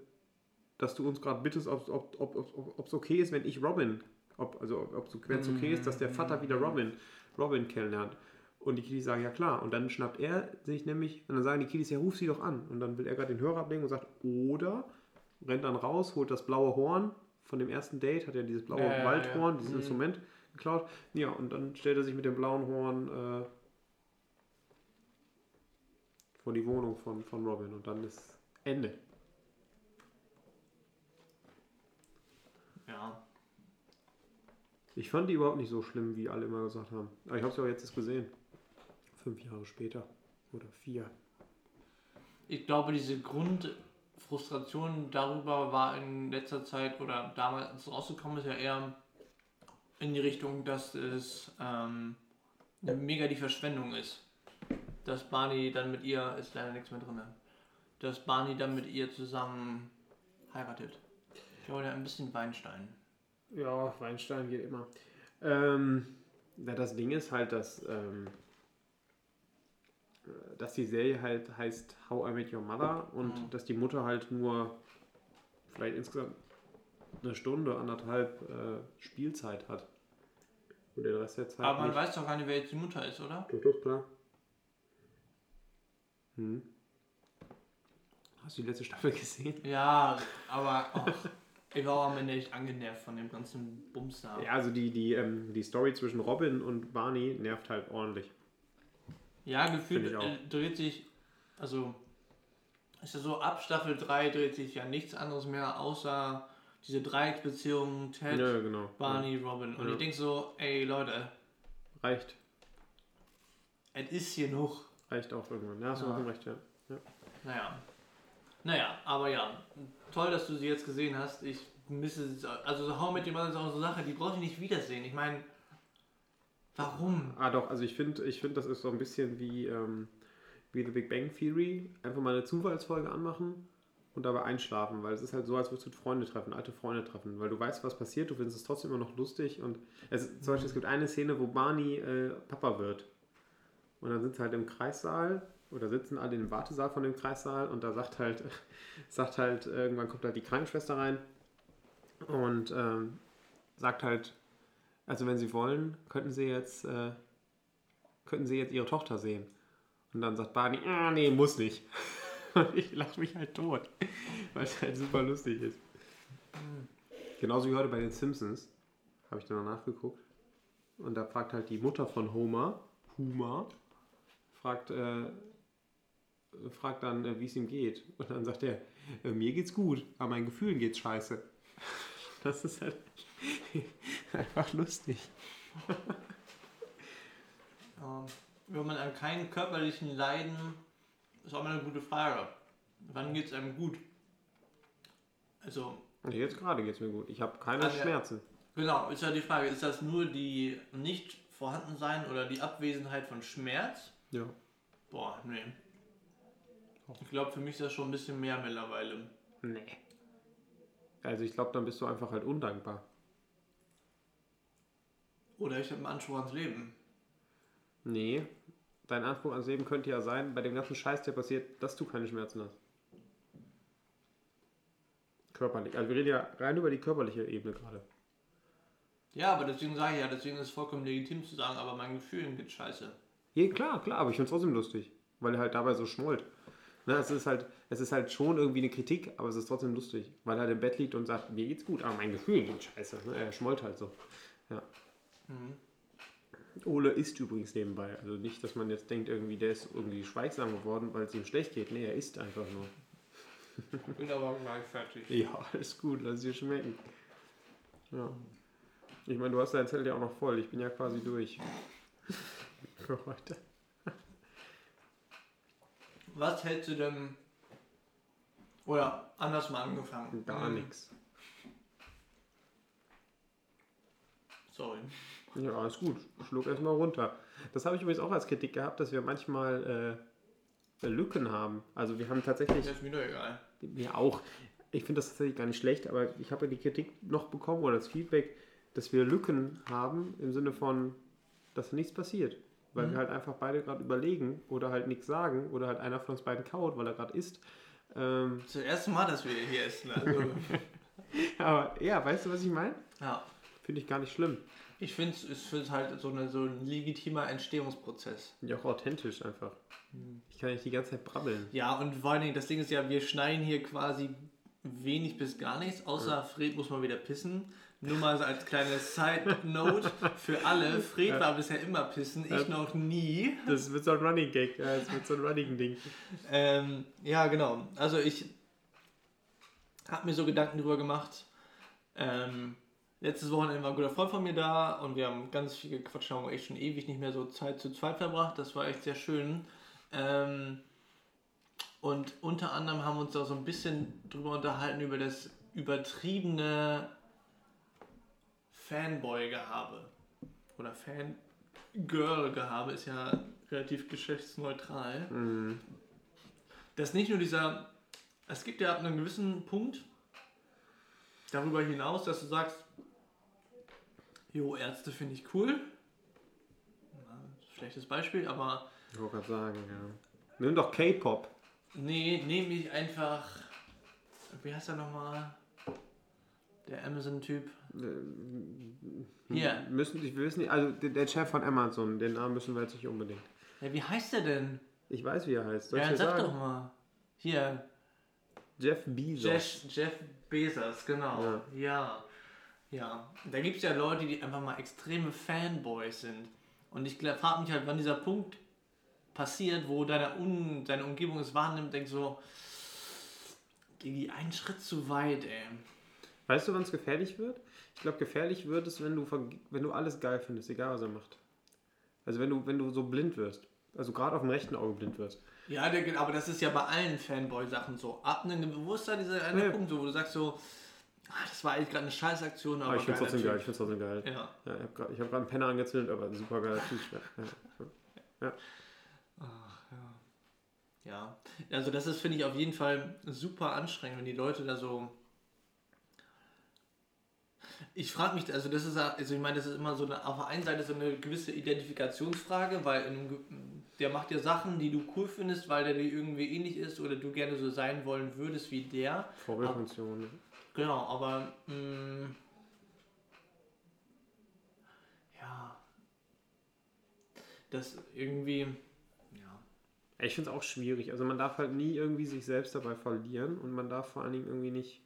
dass du uns gerade bittest, ob es ob, ob, ob, ob's okay ist, wenn ich Robin, ob, also ob es okay ist, dass der Vater wieder Robin, Robin kennenlernt. Und die Kiddies sagen, ja klar. Und dann schnappt er sich nämlich, und dann sagen die Kiddies, ja, ruf sie doch an. Und dann will er gerade den Hörer ablegen und sagt, oder rennt dann raus, holt das blaue Horn. Von dem ersten Date hat er dieses blaue Ja, ja, Waldhorn, ja. dieses Mhm. Instrument geklaut. Ja, und dann stellt er sich mit dem blauen Horn äh, vor die Wohnung von, von Robin. Und dann ist Ende. Ja. Ich fand die überhaupt nicht so schlimm, wie alle immer gesagt haben. Aber ich habe es ja auch jetzt erst gesehen. Fünf Jahre später. Oder vier. Ich glaube, diese Grundfrustration darüber war in letzter Zeit oder damals, rausgekommen ist, ja eher in die Richtung, dass es ähm, mega die Verschwendung ist. Dass Barney dann mit ihr, ist leider nichts mehr drin, dass Barney dann mit ihr zusammen heiratet. Ich glaube, ein bisschen Weinstein. Ja, Weinstein geht immer. Ähm, na, das Ding ist halt, dass, ähm, äh, dass die Serie halt heißt How I Met Your Mother und Mhm. dass die Mutter halt nur vielleicht insgesamt eine Stunde, anderthalb äh, Spielzeit hat. Und den Rest der Zeit Aber man nicht. weiß doch gar nicht, wer jetzt die Mutter ist, oder? Doch, doch, klar. Hm. Hast du die letzte Staffel gesehen? Ja, aber auch, ich war am Ende echt angenervt von dem ganzen Bums da. Ja, also die, die, ähm, die Story zwischen Robin und Barney nervt halt ordentlich. Ja, gefühlt äh, dreht sich, also ist ja so, ab Staffel 3 dreht sich ja nichts anderes mehr, außer diese Dreiecksbeziehung Ted, Ja, genau. Barney, Robin. Und Ja. ich denke so, ey Leute, Ja, reicht. es ist hier noch. Reicht auch irgendwann. Ja, hast du Ja. recht, ja. Naja. Naja, aber ja, toll, dass du sie jetzt gesehen hast. Ich misse es, also so How mit dem ist auch so eine Sache, die brauche ich nicht wiedersehen. Ich meine, warum? Ah, doch, also ich finde, ich find, das ist so ein bisschen wie, ähm, wie The Big Bang Theory. Einfach mal eine Zufallsfolge anmachen und dabei einschlafen, weil es ist halt so, als würdest du Freunde treffen, alte Freunde treffen, weil du weißt, was passiert, du findest es trotzdem immer noch lustig und es, zum Beispiel, es gibt eine Szene, wo Barney äh, Papa wird und dann sie halt im Kreissaal oder sitzen alle im Wartesaal von dem Kreissaal und da sagt halt, sagt halt, irgendwann kommt halt die Krankenschwester rein und ähm, sagt halt, also wenn Sie wollen, könnten Sie jetzt, äh, könnten Sie jetzt Ihre Tochter sehen. Und dann sagt Barney, ah, nee, muss nicht. Und ich lache mich halt tot, weil es halt super lustig ist. Genauso wie heute bei den Simpsons, habe ich dann noch nachgeguckt. Und da fragt halt die Mutter von Homer, Homer, fragt, äh, fragt dann, äh, wie es ihm geht. Und dann sagt er, äh, mir geht's gut, aber meinen Gefühlen geht's scheiße. Das ist halt einfach lustig. Ähm, wenn man an keinen körperlichen Leiden, ist auch mal eine gute Frage. Wann geht es einem gut? Also, jetzt gerade geht's mir gut. Ich habe keine ja. Schmerzen. genau, ist ja die Frage, ist das nur die nicht vorhandensein oder die Abwesenheit von Schmerz? Ja. Boah, nee. Ich glaube, für mich ist das schon ein bisschen mehr mittlerweile. Nee. Also ich glaube, dann bist du einfach halt undankbar. Oder ich habe einen Anspruch ans Leben. Nee. Dein Anspruch ans Leben könnte ja sein, bei dem ganzen Scheiß, der passiert, dass du keine Schmerzen hast. Körperlich. Also wir reden ja rein über die körperliche Ebene gerade. Ja, aber deswegen sage ich ja, deswegen ist es vollkommen legitim zu sagen, aber meinen Gefühlen geht scheiße. Ja, klar, klar, aber ich finde es trotzdem lustig, weil er halt dabei so schmollt. Ne, es, ist halt, es ist halt schon irgendwie eine Kritik, aber es ist trotzdem lustig, weil er halt im Bett liegt und sagt, mir geht's gut, aber mein Gefühl geht scheiße. Ne? Er schmollt halt so. Mhm. Ole isst übrigens nebenbei. Also nicht, dass man jetzt denkt, irgendwie der ist irgendwie schweigsam geworden, weil es ihm schlecht geht. Nee, er isst einfach nur. Bin aber gleich fertig. Ja, alles gut, lass es dir schmecken. Ja. Ich meine, du hast dein Zettel ja auch noch voll. Ich bin ja quasi durch. Für heute. Was hältst du denn. Oder anders mal angefangen. Gar Ähm, nichts. Sorry. Ja, alles gut. Schluck erstmal runter. Das habe ich übrigens auch als Kritik gehabt, dass wir manchmal äh, Lücken haben. Also wir haben tatsächlich, ist mir doch egal. mir auch, ich finde das tatsächlich gar nicht schlecht, aber ich habe ja die Kritik noch bekommen oder das Feedback, dass wir Lücken haben im Sinne von, dass nichts passiert. Weil Mhm. wir halt einfach beide gerade überlegen oder halt nichts sagen oder halt einer von uns beiden kaut, weil er gerade isst. Ähm, Das ist das erste Mal, dass wir hier essen. Also, aber ja, weißt du, was ich meine? ja. Finde ich gar nicht schlimm. Ich finde es ist halt so, eine, so ein legitimer Entstehungsprozess. Ja, auch authentisch einfach. Ich kann nicht die ganze Zeit brabbeln. Ja, und vor allen Dingen, das Ding ist ja, wir schneiden hier quasi wenig bis gar nichts, außer Fred muss mal wieder pissen. Nur mal so als kleine Side-Note für alle. Fred war bisher immer pissen, ich Ja. noch nie. Das wird so ein Running Gag. Ja, das wird so ein Running Ding. Ähm, ja, genau. Also ich habe mir so Gedanken drüber gemacht. Ähm, letztes Wochenende war ein guter Freund von mir da und wir haben ganz viel gequatscht, haben echt schon ewig nicht mehr so Zeit zu zweit verbracht. Das war echt sehr schön. Ähm, und unter anderem haben wir uns da so ein bisschen drüber unterhalten, über das übertriebene Fanboy-Gehabe. Oder Fangirl-Gehabe ist ja relativ geschlechtsneutral Mhm. dass nicht nur dieser, es gibt ja ab einem gewissen Punkt darüber hinaus, dass du sagst, jo, Ärzte finde ich cool. Schlechtes Beispiel, aber Ich wollte gerade sagen, ja. Nimm doch K-Pop. nee, nehme ich einfach, wie heißt er nochmal? Der Amazon-Typ. Hier. Müssen, ich will es nicht, also der, Chef von Amazon, den Namen müssen wir jetzt nicht unbedingt. Ja, wie heißt der denn? Ich weiß, wie er heißt. Soll ja, sag sagen? doch mal. Hier, Jeff Bezos. Jeff, Jeff Bezos, genau. Ja. Ja. Ja. Da gibt es ja Leute, die einfach mal extreme Fanboys sind. Und ich frage mich halt, wann dieser Punkt passiert, wo deine, Un deine Umgebung es wahrnimmt, denkst so, Digi, einen Schritt zu weit, ey. Weißt du, wann es gefährlich wird? Ich glaube, gefährlich wird es, wenn du, wenn du alles geil findest, egal was er macht. Also wenn du, wenn du so blind wirst. Also gerade auf dem rechten Auge blind wirst. Ja, aber das ist ja bei allen Fanboy-Sachen so. Ab einem Bewusstsein dieser eine Ja. Punkt, wo du sagst so, das war eigentlich gerade eine Scheißaktion, aber, Aber ich finde trotzdem geil. Ich finde trotzdem geil. Ja. Ja, ich habe gerade hab einen Penner angezündet, aber ein super geiler Typ. Ja. Ach, ja. Ja, also das ist, finde ich, auf jeden Fall super anstrengend, wenn die Leute da so. Ich frage mich, also das ist, also ich meine, das ist immer so eine, auf der einen Seite so eine gewisse Identifikationsfrage, weil in der macht ja Sachen, die du cool findest, weil der dir irgendwie ähnlich ist oder du gerne so sein wollen würdest wie der. Vorbildfunktion. Genau, aber mh, ja, das irgendwie, ja. Ich finde es auch schwierig. Also man darf halt nie irgendwie sich selbst dabei verlieren und man darf vor allen Dingen irgendwie nicht.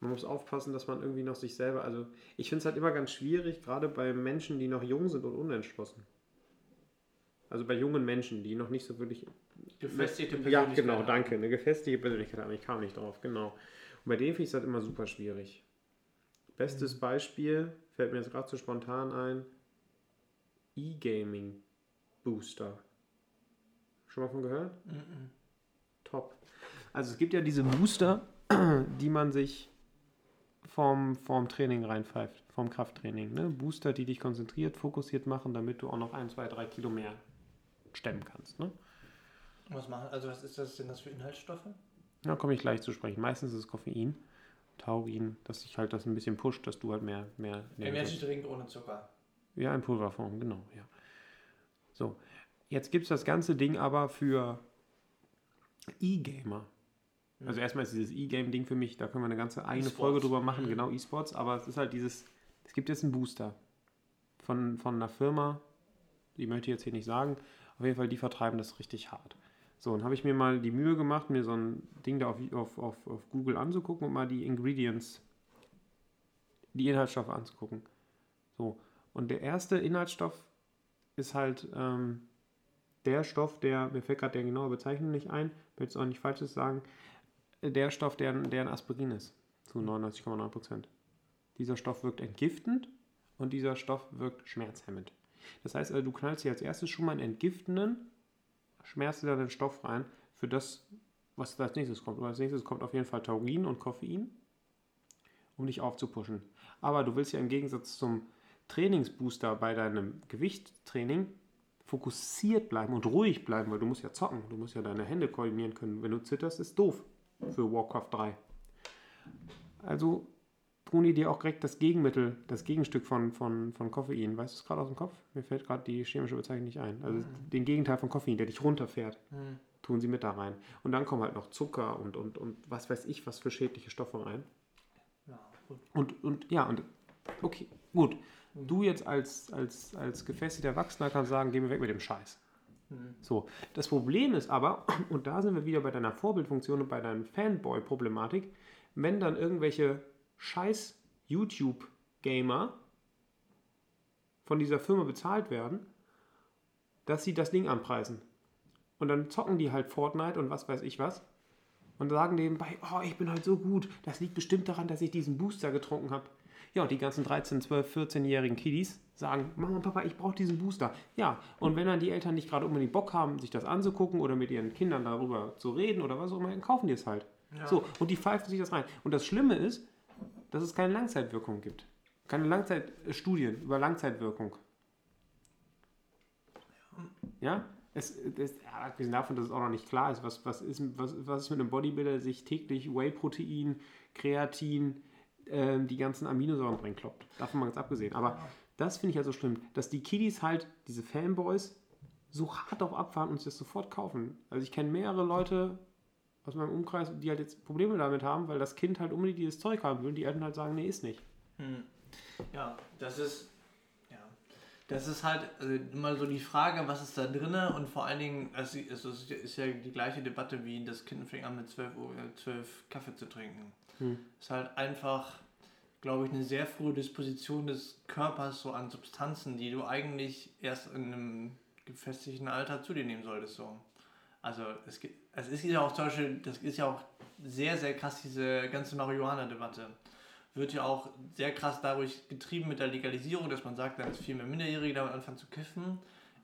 Man muss aufpassen, dass man irgendwie noch sich selber. Also ich finde es halt immer ganz schwierig, gerade bei Menschen, die noch jung sind und unentschlossen. Also bei jungen Menschen, die noch nicht so wirklich. Gefestigte Ja, Persönlichkeit genau, haben. danke. Eine gefestigte Persönlichkeit haben. Ich kam nicht drauf, genau. Und bei denen finde ich es halt immer super schwierig. Bestes Beispiel fällt mir jetzt gerade so spontan ein: E-Gaming Booster. Schon mal von gehört? Mhm. Top. Also es gibt ja diese Booster, die man sich vorm, vorm Training reinpfeift, vorm Krafttraining. Ne? Booster, die dich konzentriert, fokussiert machen, damit du auch noch ein, zwei, drei Kilo mehr stemmen kannst. Ne? Was machen, also was ist das denn das für Inhaltsstoffe? Da komme ich gleich zu sprechen. Meistens ist es Koffein, Taurin, dass sich halt das ein bisschen pusht, dass du halt mehr... mehr Energy Drink ohne Zucker. Ja, in Pulverform, genau, ja. So, jetzt gibt es das ganze Ding aber für E-Gamer. Also erstmal ist dieses E-Game-Ding für mich, da können wir eine ganze eigene. Folge drüber machen, Mhm. genau E-Sports, aber es ist halt dieses, es gibt jetzt einen Booster von, von einer Firma, die möchte ich jetzt hier nicht sagen, auf jeden Fall, die vertreiben das richtig hart. So, und habe ich mir mal die Mühe gemacht, mir so ein Ding da auf, auf, auf, auf Google anzugucken und mal die Ingredients, die Inhaltsstoffe anzugucken. So, und der erste Inhaltsstoff ist halt ähm, der Stoff, der, mir fällt gerade der genaue Bezeichnung nicht ein, will jetzt auch nicht Falsches sagen, der Stoff, der, der ein Aspirin ist, zu 99,9 Prozent. Dieser Stoff wirkt entgiftend und dieser Stoff wirkt schmerzhemmend. Das heißt also, du knallst hier als erstes schon mal einen entgiftenden, schmerzt dir dann den Stoff rein für das, was als nächstes kommt. Und als nächstes kommt auf jeden Fall Taurin und Koffein, um dich aufzupuschen. Aber du willst ja im Gegensatz zum Trainingsbooster bei deinem Gewichttraining fokussiert bleiben und ruhig bleiben, weil du musst ja zocken, du musst ja deine Hände koordinieren können. Wenn du zitterst, ist doof für Warcraft 3. Also tun die dir auch direkt das Gegenmittel, das Gegenstück von, von, von Koffein. Weißt du es gerade aus dem Kopf? Mir fällt gerade die chemische Bezeichnung nicht ein. Also den Gegenteil von Koffein, der dich runterfährt, Hm. tun sie mit da rein. Und dann kommen halt noch Zucker und, und, und was weiß ich, was für schädliche Stoffe rein. Ja, gut. Und, und ja, und okay, gut. Du jetzt als, als, als gefestigter Erwachsener kannst sagen, geh mir weg mit dem Scheiß. Hm. So, das Problem ist aber, und da sind wir wieder bei deiner Vorbildfunktion und bei deiner Fanboy-Problematik, wenn dann irgendwelche scheiß YouTube-Gamer von dieser Firma bezahlt werden, dass sie das Ding anpreisen. Und dann zocken die halt Fortnite und was weiß ich was. Und sagen nebenbei, oh, ich bin halt so gut. Das liegt bestimmt daran, dass ich diesen Booster getrunken habe. Ja, und die ganzen 13, 12, 14-jährigen Kiddies sagen, Mama und Papa, ich brauche diesen Booster. Ja, und wenn dann die Eltern nicht gerade unbedingt Bock haben, sich das anzugucken oder mit ihren Kindern darüber zu reden oder was auch immer, dann kaufen die es halt. Ja. So, und die pfeifen sich das rein. Und das Schlimme ist, dass es keine Langzeitwirkung gibt. Keine Langzeitstudien über Langzeitwirkung. Ja? Es, es, ja, abgesehen davon, dass es auch noch nicht klar ist, was, was, ist, was, was ist mit einem Bodybuilder, der sich täglich Whey-Protein, Kreatin, ähm, die ganzen Aminosäuren reinkloppt. Davon mal ganz abgesehen. Aber das finde ich halt so schlimm, dass die Kiddies halt, diese Fanboys, so hart drauf abfahren und sich das sofort kaufen. Also ich kenne mehrere Leute aus meinem Umkreis, die halt jetzt Probleme damit haben, weil das Kind halt unbedingt dieses Zeug haben will und die Eltern halt sagen, nee, ist nicht. Hm. Ja, das ist. Ja. Das ist halt also immer so die Frage, was ist da drinne und vor allen Dingen, es ist, es ist ja die gleiche Debatte wie das Kind fängt an mit 12, Uhr, äh, 12 Kaffee zu trinken. Hm. Ist halt einfach, glaube ich, eine sehr frühe Disposition des Körpers so an Substanzen, die du eigentlich erst in einem gefestigten Alter zu dir nehmen solltest. So. Also es, gibt, es ist ja auch zum Beispiel, das ist ja auch sehr, sehr krass, diese ganze Marihuana-Debatte. Wird ja auch sehr krass dadurch getrieben mit der Legalisierung, dass man sagt, ist viel mehr Minderjährige damit anfangen zu kiffen.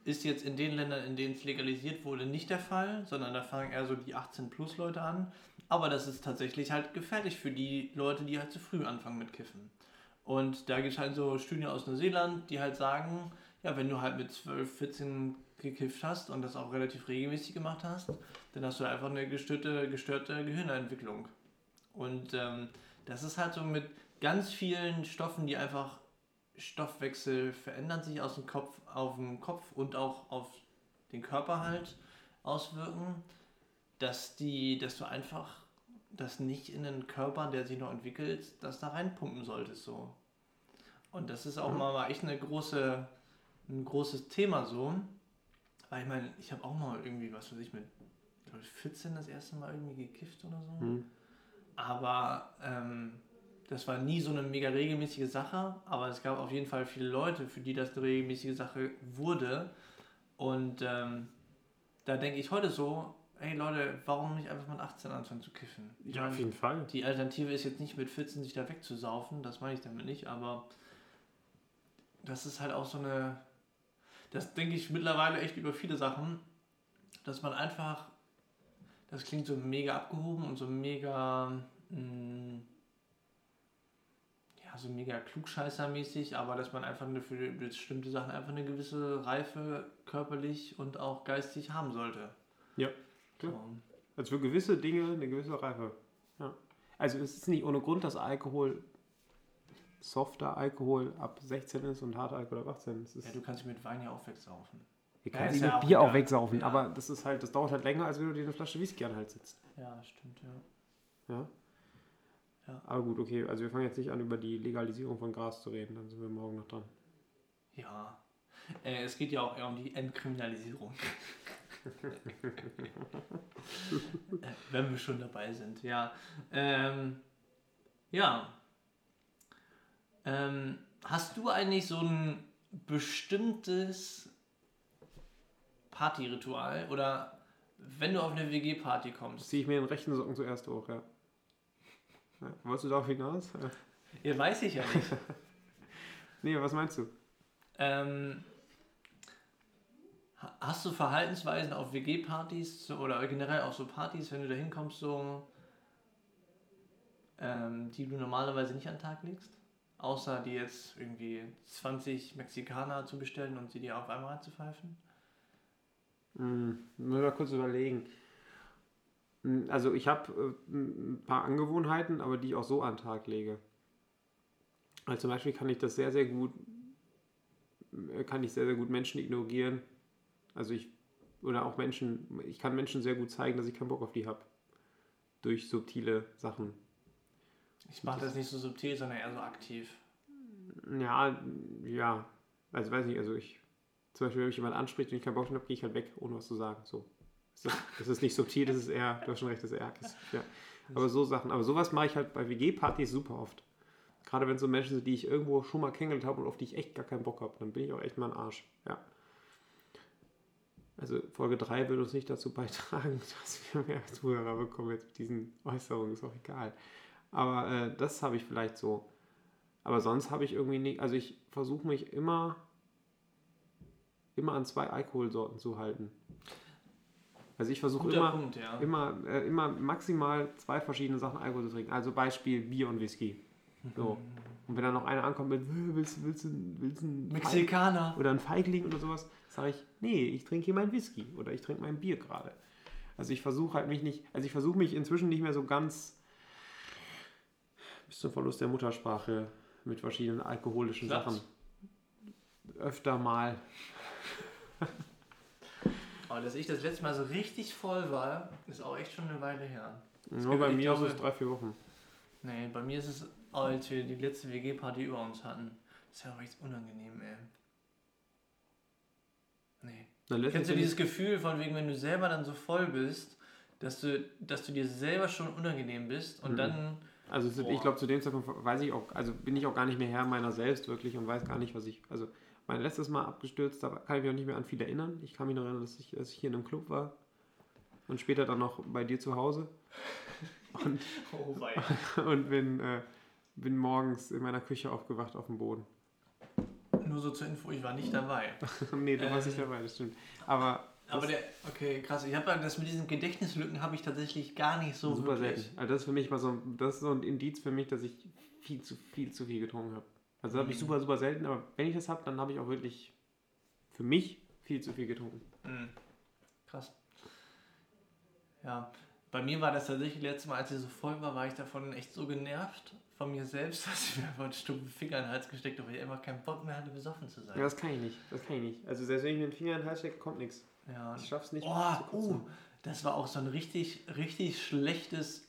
Ist jetzt in den Ländern, in denen es legalisiert wurde, nicht der Fall, sondern da fangen eher so die 18-Plus-Leute an. Aber das ist tatsächlich halt gefährlich für die Leute, die halt zu früh anfangen mit Kiffen. Und da gibt es halt so Studien aus Neuseeland, die halt sagen, ja, wenn du halt mit 12, 14 gekifft hast und das auch relativ regelmäßig gemacht hast, dann hast du einfach eine gestörte, gestörte Gehirnentwicklung. Und ähm, das ist halt so mit ganz vielen Stoffen, die einfach Stoffwechsel verändern sich aus dem Kopf auf den Kopf und auch auf den Körper halt auswirken, dass die, dass du einfach das nicht in den Körper, der sich noch entwickelt, das da reinpumpen solltest so. Und das ist auch Mhm. mal mal echt eine große, ein großes Thema so. Weil ich meine, ich habe auch mal irgendwie, was weiß ich, mit glaub ich, 14 das erste Mal irgendwie gekifft oder so. Hm. Aber ähm, das war nie so eine mega regelmäßige Sache. Aber es gab auf jeden Fall viele Leute, für die das eine regelmäßige Sache wurde. Und ähm, da denke ich heute so, hey Leute, warum nicht einfach mit 18 anfangen zu kiffen? Ich Ja, meine, auf jeden Fall. die Alternative ist jetzt nicht mit 14 sich da wegzusaufen, das meine ich damit nicht, aber das ist halt auch so eine, das denke ich mittlerweile echt über viele Sachen, dass man einfach, das klingt so mega abgehoben und so mega, mh, ja, so mega klugscheißermäßig, aber dass man einfach eine, für bestimmte Sachen einfach eine gewisse Reife körperlich und auch geistig haben sollte. Ja, klar. So. Also für gewisse Dinge eine gewisse Reife. Ja. Also es ist nicht ohne Grund, dass Alkohol, softer Alkohol ab 16 ist und harter Alkohol ab 18. Das ist, Ja, du kannst dich mit Wein ja auch wegsaufen. Ja, kannst ja mit auch Bier auch wegsaufen, Ja. aber das ist halt, das dauert halt länger, als wenn du dir eine Flasche Whisky an Hals sitzt. Ja, stimmt, ja. Ja? Ja. Aber gut, okay, also wir fangen jetzt nicht an, über die Legalisierung von Gras zu reden, dann sind wir morgen noch dran. Ja. Äh, es geht ja auch eher um die Entkriminalisierung. Äh, Wenn wir schon dabei sind, ja. Ähm, ja. Ähm, hast du eigentlich so ein bestimmtes Partyritual oder wenn du auf eine WG-Party kommst? ziehe ich mir den rechten Socken zuerst hoch, ja. ja. Wolltest du darauf hinaus? Ja. Weiß ich ja nicht. Nee, was meinst du? Ähm, ha- hast du Verhaltensweisen auf WG-Partys oder generell auf so Partys, wenn du da hinkommst, so, ähm, die du normalerweise nicht an den Tag legst? Außer dir jetzt irgendwie 20 Mexikaner zu bestellen und sie dir auf einmal reinzupfeifen? Hm, muss mal kurz überlegen. Hm, Also ich habe äh, ein paar Angewohnheiten, aber die ich auch so an den Tag lege. Also zum Beispiel kann ich das sehr, sehr gut, äh, kann ich sehr, sehr gut Menschen ignorieren. Also ich, oder auch Menschen, ich kann Menschen sehr gut zeigen, dass ich keinen Bock auf die habe. Durch subtile Sachen. Ich mache das nicht so subtil, sondern eher so aktiv. Ja, ja. Also weiß nicht, also ich, zum Beispiel, wenn mich jemand anspricht und ich keinen Bock habe, gehe ich halt weg, ohne was zu sagen. So. Das ist, das nicht subtil, das ist eher, du hast schon recht, das ist eher aggressiv. Ja. Aber so Sachen, aber sowas mache ich halt bei WG-Partys super oft. Gerade wenn es so Menschen sind, die ich irgendwo schon mal kennengelernt habe und auf die ich echt gar keinen Bock habe, dann bin ich auch echt mal ein Arsch. Ja. Also Folge 3 wird uns nicht dazu beitragen, dass wir mehr Zuhörer bekommen jetzt mit diesen Äußerungen, ist auch egal. Aber äh, das habe ich vielleicht so. Aber sonst habe ich irgendwie nicht, also ich versuche mich immer, immer an zwei Alkoholsorten zu halten. Also ich versuche immer, Punkt, ja. immer, äh, immer maximal zwei verschiedene Sachen Alkohol zu trinken. Also Beispiel Bier und Whisky. So. Und wenn dann noch einer ankommt mit, "Äh, willst, willst, du- willst, du einen Feig- Mexikaner. oder ein Feigling oder sowas, sage ich, nee, ich trinke hier mein Whisky oder ich trinke mein Bier gerade. Also ich versuche halt mich nicht, also ich versuche mich inzwischen nicht mehr so ganz bis zum Verlust der Muttersprache mit verschiedenen alkoholischen Platz. Sachen öfter mal. Aber dass ich das letzte Mal so richtig voll war, ist auch echt schon eine Weile her. Nur gibt- bei mir glaube- ist es drei, vier Wochen. Nee, bei mir ist es, als wir die letzte WG-Party über uns hatten. Das ist ja auch echt unangenehm, ey. Nee. Letztens Kennst du dieses Gefühl von wegen, wenn du selber dann so voll bist, dass du, dass du dir selber schon unangenehm bist und Mhm. dann. Also zu- ich Boah. glaube, zu dem Zeitpunkt weiß ich auch, also bin ich auch gar nicht mehr Herr meiner selbst wirklich und weiß gar nicht, was ich. Also mein letztes Mal abgestürzt, da kann ich mich auch nicht mehr an viel erinnern. Ich kann mich noch erinnern, dass ich, dass ich hier in einem Club war und später dann noch bei dir zu Hause. Und, Oh, und bin, äh, bin morgens in meiner Küche aufgewacht auf dem Boden. Nur so zur Info, ich war nicht dabei. nee, du warst Ähm. nicht dabei, das stimmt. Aber Aber der, okay, krass. Ich habe das mit diesen Gedächtnislücken habe ich tatsächlich gar nicht so super wirklich. selten. Also das ist für mich mal so, das ist so ein Indiz für mich, dass ich viel zu viel zu viel getrunken habe. Also das habe ich Mhm. super, super selten, aber wenn ich das habe, dann habe ich auch wirklich für mich viel zu viel getrunken. Mhm. Krass. Ja, bei mir war das tatsächlich letztes Mal, als ich so voll war, war ich davon echt so genervt von mir selbst, dass ich mir einfach einen stumpfen Finger in den Hals gesteckt habe, weil ich einfach keinen Bock mehr hatte, besoffen zu sein. Ja, das kann ich nicht. Das kann ich nicht. Also selbst wenn ich mir den Finger in den Hals stecke, kommt nichts. Ja. Ich schaff's nicht. Oh, oh, das war auch so ein richtig, richtig schlechtes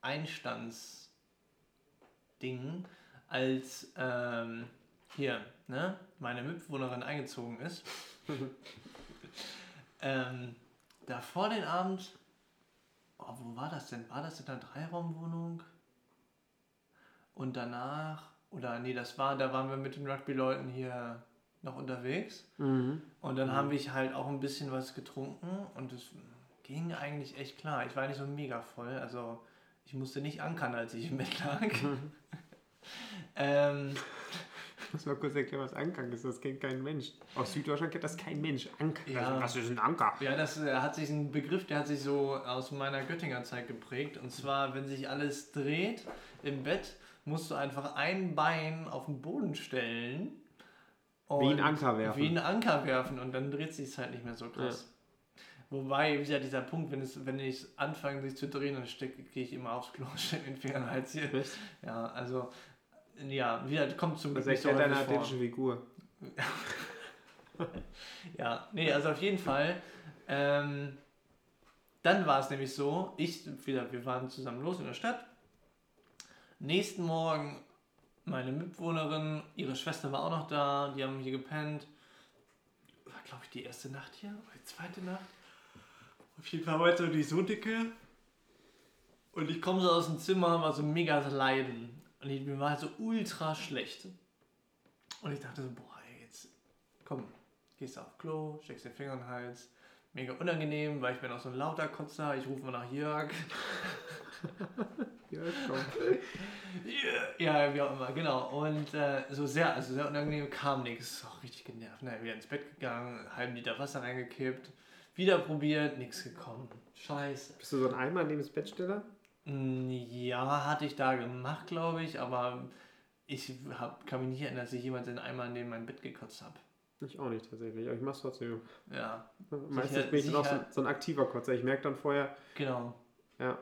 Einstandsding, als ähm, hier, ne, meine Mitbewohnerin eingezogen ist. ähm, da vor den Abend, oh, wo war das denn? War das in einer Dreiraumwohnung? Und danach, oder nee, das war, da waren wir mit den Rugby-Leuten hier noch unterwegs. Mhm. Und dann haben wir halt auch ein bisschen was getrunken und es ging eigentlich echt klar. Ich war nicht so mega voll, also ich musste nicht ankern, als ich im Bett lag. ähm, Ich muss mal kurz erklären, was Ankern ist. Das kennt kein Mensch. Aus Süddeutschland kennt das kein Mensch. Anker. Ja. Was ist ein Anker? ja, das hat sich ein Begriff, der hat sich so aus meiner Göttinger Zeit geprägt. Und zwar, wenn sich alles dreht im Bett, musst du einfach ein Bein auf den Boden stellen. Wie ein Anker werfen. Wie ein Anker werfen und dann dreht sich es halt nicht mehr so krass. Wobei, wie gesagt, dieser Punkt, wenn es, wenn ich anfange, sich zu drehen, dann stecke, gehe ich immer aufs Klo und stecke den Finger in den Hals hier. Ja, also, ja, wie gesagt, kommt zum Das Glück nicht so erklärt deine athletische Figur. Ja, nee, also auf jeden Fall. Ähm, dann war es nämlich so, ich, wieder, wir waren zusammen los in der Stadt. Nächsten Morgen meine Mitbewohnerin, ihre Schwester war auch noch da, die haben hier gepennt. War, glaube ich, die erste Nacht hier, oder die zweite Nacht. Auf jeden Fall war jetzt so die so dicke. Und ich komme so aus dem Zimmer, war so mega leiden. Und ich, mir war halt so ultra schlecht. Und ich dachte so, boah, jetzt komm, gehst du auf Klo, steckst den Finger in den Hals. Mega unangenehm, weil ich bin auch so ein lauter Kotzer. Ich rufe mal nach Jörg. Ja, komm. Ja, wie auch immer, genau. Und äh, so sehr, also sehr unangenehm, kam nichts. Auch richtig genervt. Ne? Wieder ins Bett gegangen, halben Liter Wasser reingekippt, wieder probiert, nichts gekommen. Scheiße. Bist du so ein Eimer neben das Bettsteller? Mm, Ja, hatte ich da gemacht, glaube ich, aber ich hab, kann mich nicht erinnern, dass ich jemals in einmal neben mein Bett gekotzt habe. Ich auch nicht tatsächlich, aber ich mach's trotzdem. Ja, Meistens bin ich dann auch so, sicher. so ein aktiver Kotzer. Ich merke dann vorher, genau. ja,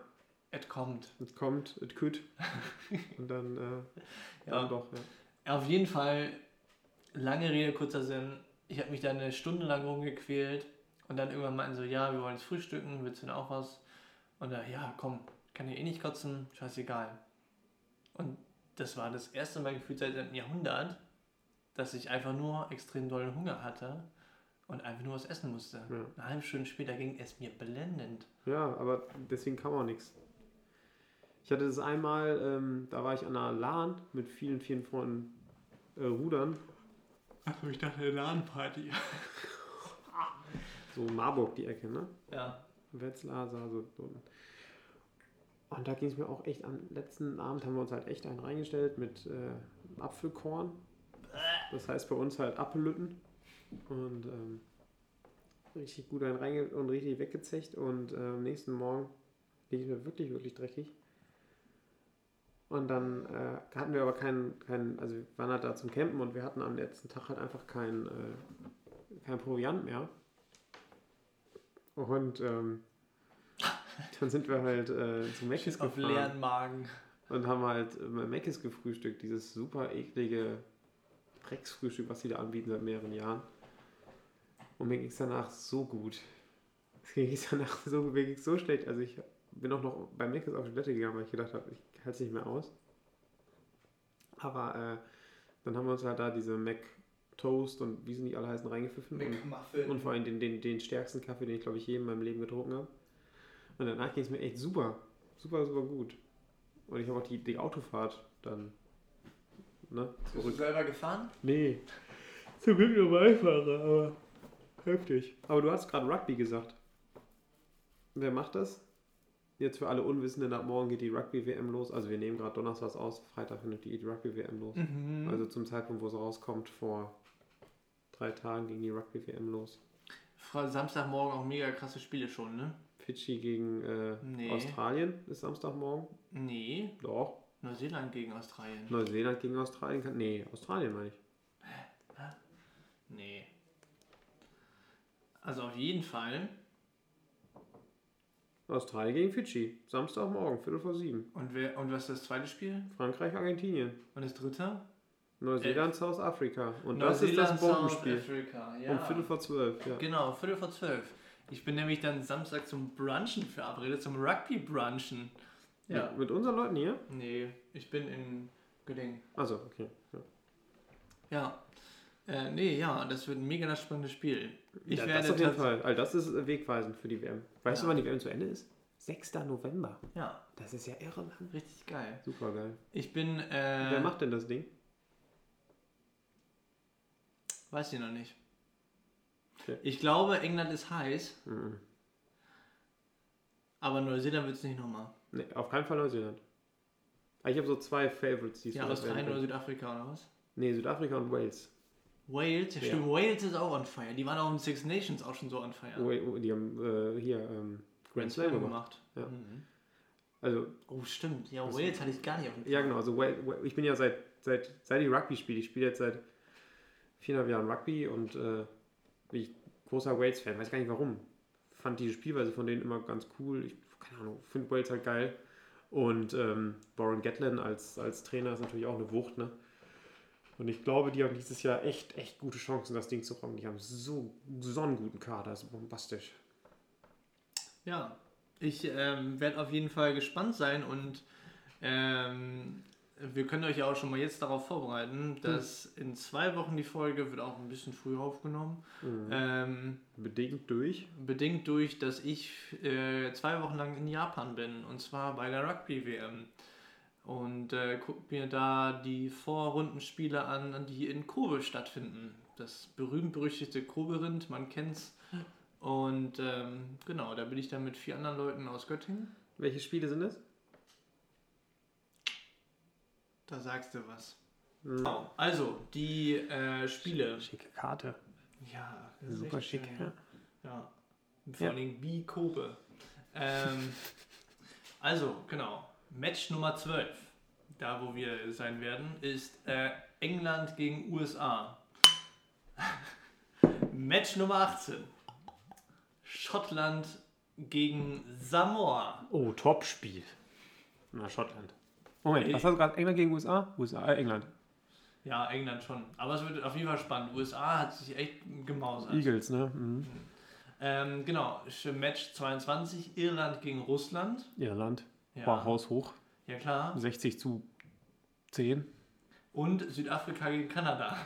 Es kommt. Es kommt, es küt. Und dann, äh, Ja. dann doch, ja. Auf jeden Fall, lange Rede, kurzer Sinn. Ich habe mich da eine Stunde lang rumgequält und dann irgendwann meinten so, ja, wir wollen jetzt frühstücken, willst du denn auch was? Und da, ja, komm, kann ja eh nicht kotzen, scheißegal. Und das war das erste Mal gefühlt seit einem Jahrhundert, dass ich einfach nur extrem dollen Hunger hatte und einfach nur was essen musste. Ja. Eine halbe Stunde später ging es mir blendend. Ja, aber deswegen kann man auch nichts. Ich hatte das einmal, ähm, da war ich an einer LAN mit vielen, vielen Freunden äh, rudern. Achso, ich dachte, eine LAN-Party. So Marburg die Ecke, ne? Ja. Wetzlar, so. so. so. Und da ging es mir auch echt am letzten Abend haben wir uns halt echt einen reingestellt mit äh, Apfelkorn. Das heißt bei uns halt Appellütten. Und ähm, richtig gut einen reinge und richtig weggezecht. Und äh, am nächsten Morgen ging es mir wirklich, wirklich dreckig. Und dann äh, hatten wir aber keinen, keinen, also wir waren halt da zum Campen und wir hatten am letzten Tag halt einfach kein, äh, kein Proviant mehr. Und ähm, dann sind wir halt äh, zu Auf gefahren leeren Magen. und haben halt äh, Mc's gefrühstückt, dieses super eklige Drecksfrühstück, was sie da anbieten seit mehreren Jahren. Und mir ging es danach so gut. Es ging danach so, mir ging's so schlecht. Also ich bin auch noch bei Mc's auf die Toilette gegangen, weil ich gedacht habe, ich halte es nicht mehr aus. Aber äh, dann haben wir uns halt da diese Mac Toast und wie sie nicht alle heißen reingepfiffen. Und McMuffin. und vor allem den, den, den stärksten Kaffee, den ich glaube ich je in meinem Leben getrunken habe. Und danach ging es mir echt super. Super, super gut. Und ich habe auch die, die Autofahrt dann ne, Bist du selber gefahren? Nee. Zum Glück nur Beifahrer, aber heftig. Aber du hast gerade Rugby gesagt. Wer macht das? Jetzt für alle Unwissenden, ab morgen geht die Rugby-WM los. Also wir nehmen gerade Donnerstags aus, Freitag findet die Rugby-WM los. Mhm. Also zum Zeitpunkt, wo es rauskommt, vor drei Tagen ging die Rugby-WM los. Samstagmorgen auch mega krasse Spiele schon, ne? Fidschi gegen äh, Nee. Australien ist Samstagmorgen. Nee, Doch. Neuseeland gegen Australien. Neuseeland gegen Australien. kann- Nee, Australien meine ich. Nee. Also auf jeden Fall. Australien gegen Fidschi. Samstagmorgen, Viertel vor sieben. Und, wer, und was ist das zweite Spiel? Frankreich, Argentinien. Und das dritte? Neuseeland, South Africa. Und das ist das Bombenspiel. Ja. Um Viertel vor zwölf, ja. Genau, Viertel vor zwölf. Ich bin nämlich dann Samstag zum Brunchen verabredet, zum Rugby-Brunchen. Ja. Mit, mit unseren Leuten hier? Nee, ich bin in Göttingen. Also, okay. Ja. Ja. Äh, nee, ja, das wird ein mega spannendes Spiel. Ich ja, werde das auf jeden Fall. Also das ist wegweisend für die WM. Weißt Ja. du, wann die WM zu Ende ist? 6. November. Ja, Das ist ja irre lang. richtig geil. Super geil. Ich bin, äh, Wer macht denn das Ding? weiß ich noch nicht. Okay. Ich glaube, England ist heiß, Mhm. aber Neuseeland wird es nicht nochmal. Nee, auf keinen Fall Neuseeland. Ah, Ich habe so zwei Favorites, die es Ja, Australien oder. Südafrika oder was? Nee, Südafrika und Wales. Wales, ja, Ja. stimmt, Wales ist auch on fire. Die waren auch in Six Nations auch schon so on fire. Die haben äh, hier ähm, Grand Slam gemacht. Ja. Mhm. Also, Oh, stimmt. Ja, Wales hatte ich gar nicht auf dem ja genau, also ich bin ja seit, seit, seit ich Rugby spiele, ich spiele jetzt seit viereinhalb Jahren Rugby und äh, bin ich großer Wales-Fan, weiß gar nicht warum. Fand die Spielweise von denen immer ganz cool. Ich, keine Ahnung, finde Wales halt geil. Und ähm, Warren Gatlin als, als Trainer ist natürlich auch eine Wucht, ne? Und ich glaube, die haben dieses Jahr echt, echt gute Chancen, das Ding zu rocken. Die haben so, so einen guten Kader, ist bombastisch. Ja, ich ähm, werde auf jeden Fall gespannt sein und ähm, wir können euch ja auch schon mal jetzt darauf vorbereiten, dass in zwei Wochen die Folge wird auch ein bisschen früher aufgenommen. Mhm. Ähm, Bedingt durch. bedingt durch, dass ich äh, zwei Wochen lang in Japan bin und zwar bei der Rugby-WM. Und äh, guck mir da die Vorrundenspiele an, die in Kobe stattfinden. Das berühmt-berüchtigte Kobe-Rind, man kennt's. Und ähm, genau, da bin ich dann mit vier anderen Leuten aus Göttingen. Welche Spiele sind es? Da sagst du was. Mhm. Genau, also die äh, Spiele. Schicke Karte. Ja, Super schick, ja. Ja. Vor Ja. Dingen wie Kobe. Ähm, also, genau. Match Nummer 12, da wo wir sein werden, ist äh, England gegen USA. Match Nummer 18. Schottland gegen Samoa. Oh, Topspiel. Na, Schottland. Moment, Ey. was hast du gerade? England gegen USA? USA, äh, England. Ja, England schon. Aber es wird auf jeden Fall spannend. USA hat sich echt gemausert. Eagles, ne? Mhm. Ähm, genau, Match 22, Irland gegen Russland. Irland. Ja, War haushoch. ja klar. 60 zu 10. Und Südafrika gegen Kanada.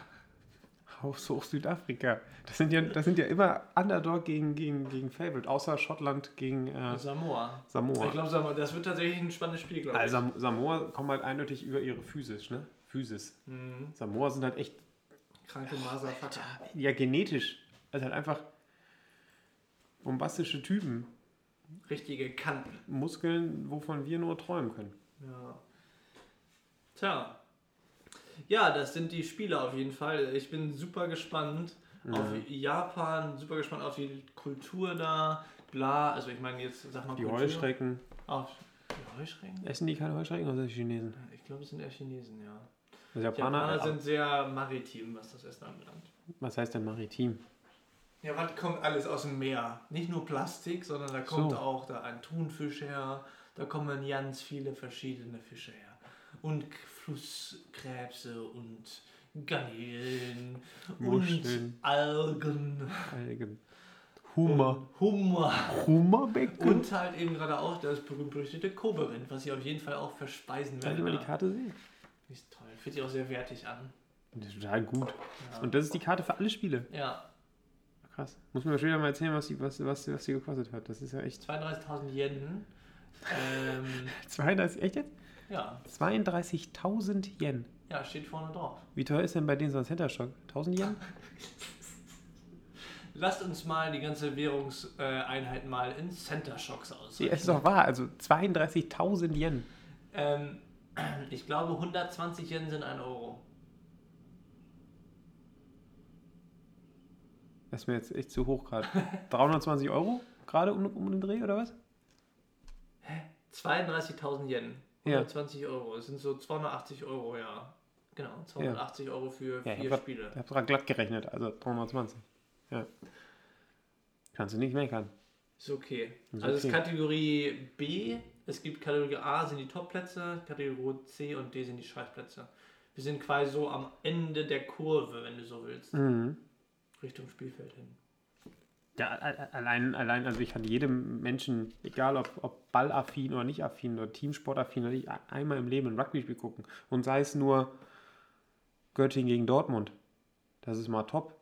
Haushoch Südafrika. Das sind ja, das sind ja immer Underdog gegen, gegen, gegen Favorite, außer Schottland gegen äh, Samoa. Ich Samoa. glaube, Samoa, das wird tatsächlich ein spannendes Spiel, glaube ich. Also Sam- Samoa kommen halt eindeutig über ihre Physis, ne? Physis. Mhm. Samoa sind halt echt, Kranke Maservater. ja, genetisch. Also halt einfach bombastische Typen. Richtige Kanten. Muskeln, wovon wir nur träumen können. Ja. Tja. Ja, das sind die Spiele auf jeden Fall. Ich bin super gespannt auf Japan, super gespannt auf die Kultur da, bla. Also ich meine jetzt, sag mal Die Kultur. Heuschrecken. Auf die Heuschrecken? Essen die keine Heuschrecken oder sind die Chinesen? Ich glaube, es sind eher Chinesen, ja. Also Die Japaner, Japaner sind sehr maritim, was das Essen anbelangt. was heißt denn maritim? Ja, was kommt alles aus dem Meer? Nicht nur Plastik, sondern da kommt So. auch da ein Thunfisch her, da kommen ganz viele verschiedene Fische her. Und Flusskrebse und Garnelen Muscheln. und Algen. Algen. Hummer. Hummer. Hummerbecken. Und halt eben gerade auch das berühmt-berüchtigte Koberind, was ich auf jeden Fall auch verspeisen Kann ich werde. mal die Karte sehen? Ist toll. Fühlt sich auch sehr wertig an. Das ist total gut. Ja. Und das ist die Karte für alle Spiele. ja. Krass. Muss mir später mal erzählen, was die, was, was, was die gekostet hat. Das ist ja echt. 32.000 Yen. Ähm, 32, echt jetzt? Ja. 32.000 Yen. ja, steht vorne drauf. Wie teuer ist denn bei denen so ein Center Shock? 1000 Yen? Lasst uns mal die ganze Währungseinheit mal in Center Shocks Ja, ausrechnen. es ist doch wahr. Also 32.000 Yen. ähm, ich glaube, 120 Yen sind 1 Euro. Das ist mir jetzt echt zu hoch gerade. 320 Euro gerade um, um den Dreh oder was? 32.000 Yen. Ja. 120 Euro. Das sind so 280 Euro, ja. Genau, 280 Euro für Ja, ich vier habe Spiele. hab gerade glatt gerechnet. Also 320. Ja. Kannst du nicht meckern. Ist okay. Ist also es ist okay. Kategorie B. Es gibt Kategorie A sind die Topplätze, Kategorie C und D sind die Scheißplätze. Wir sind quasi so am Ende der Kurve, wenn du so willst. Mhm. Richtung Spielfeld hin. Ja, allein, allein, also ich kann jedem Menschen, egal ob, ob ballaffin oder nicht affin oder Teamsportaffin, oder nicht, einmal im Leben ein Rugby-Spiel gucken. Und sei es nur Göttingen gegen Dortmund. Das ist mal top.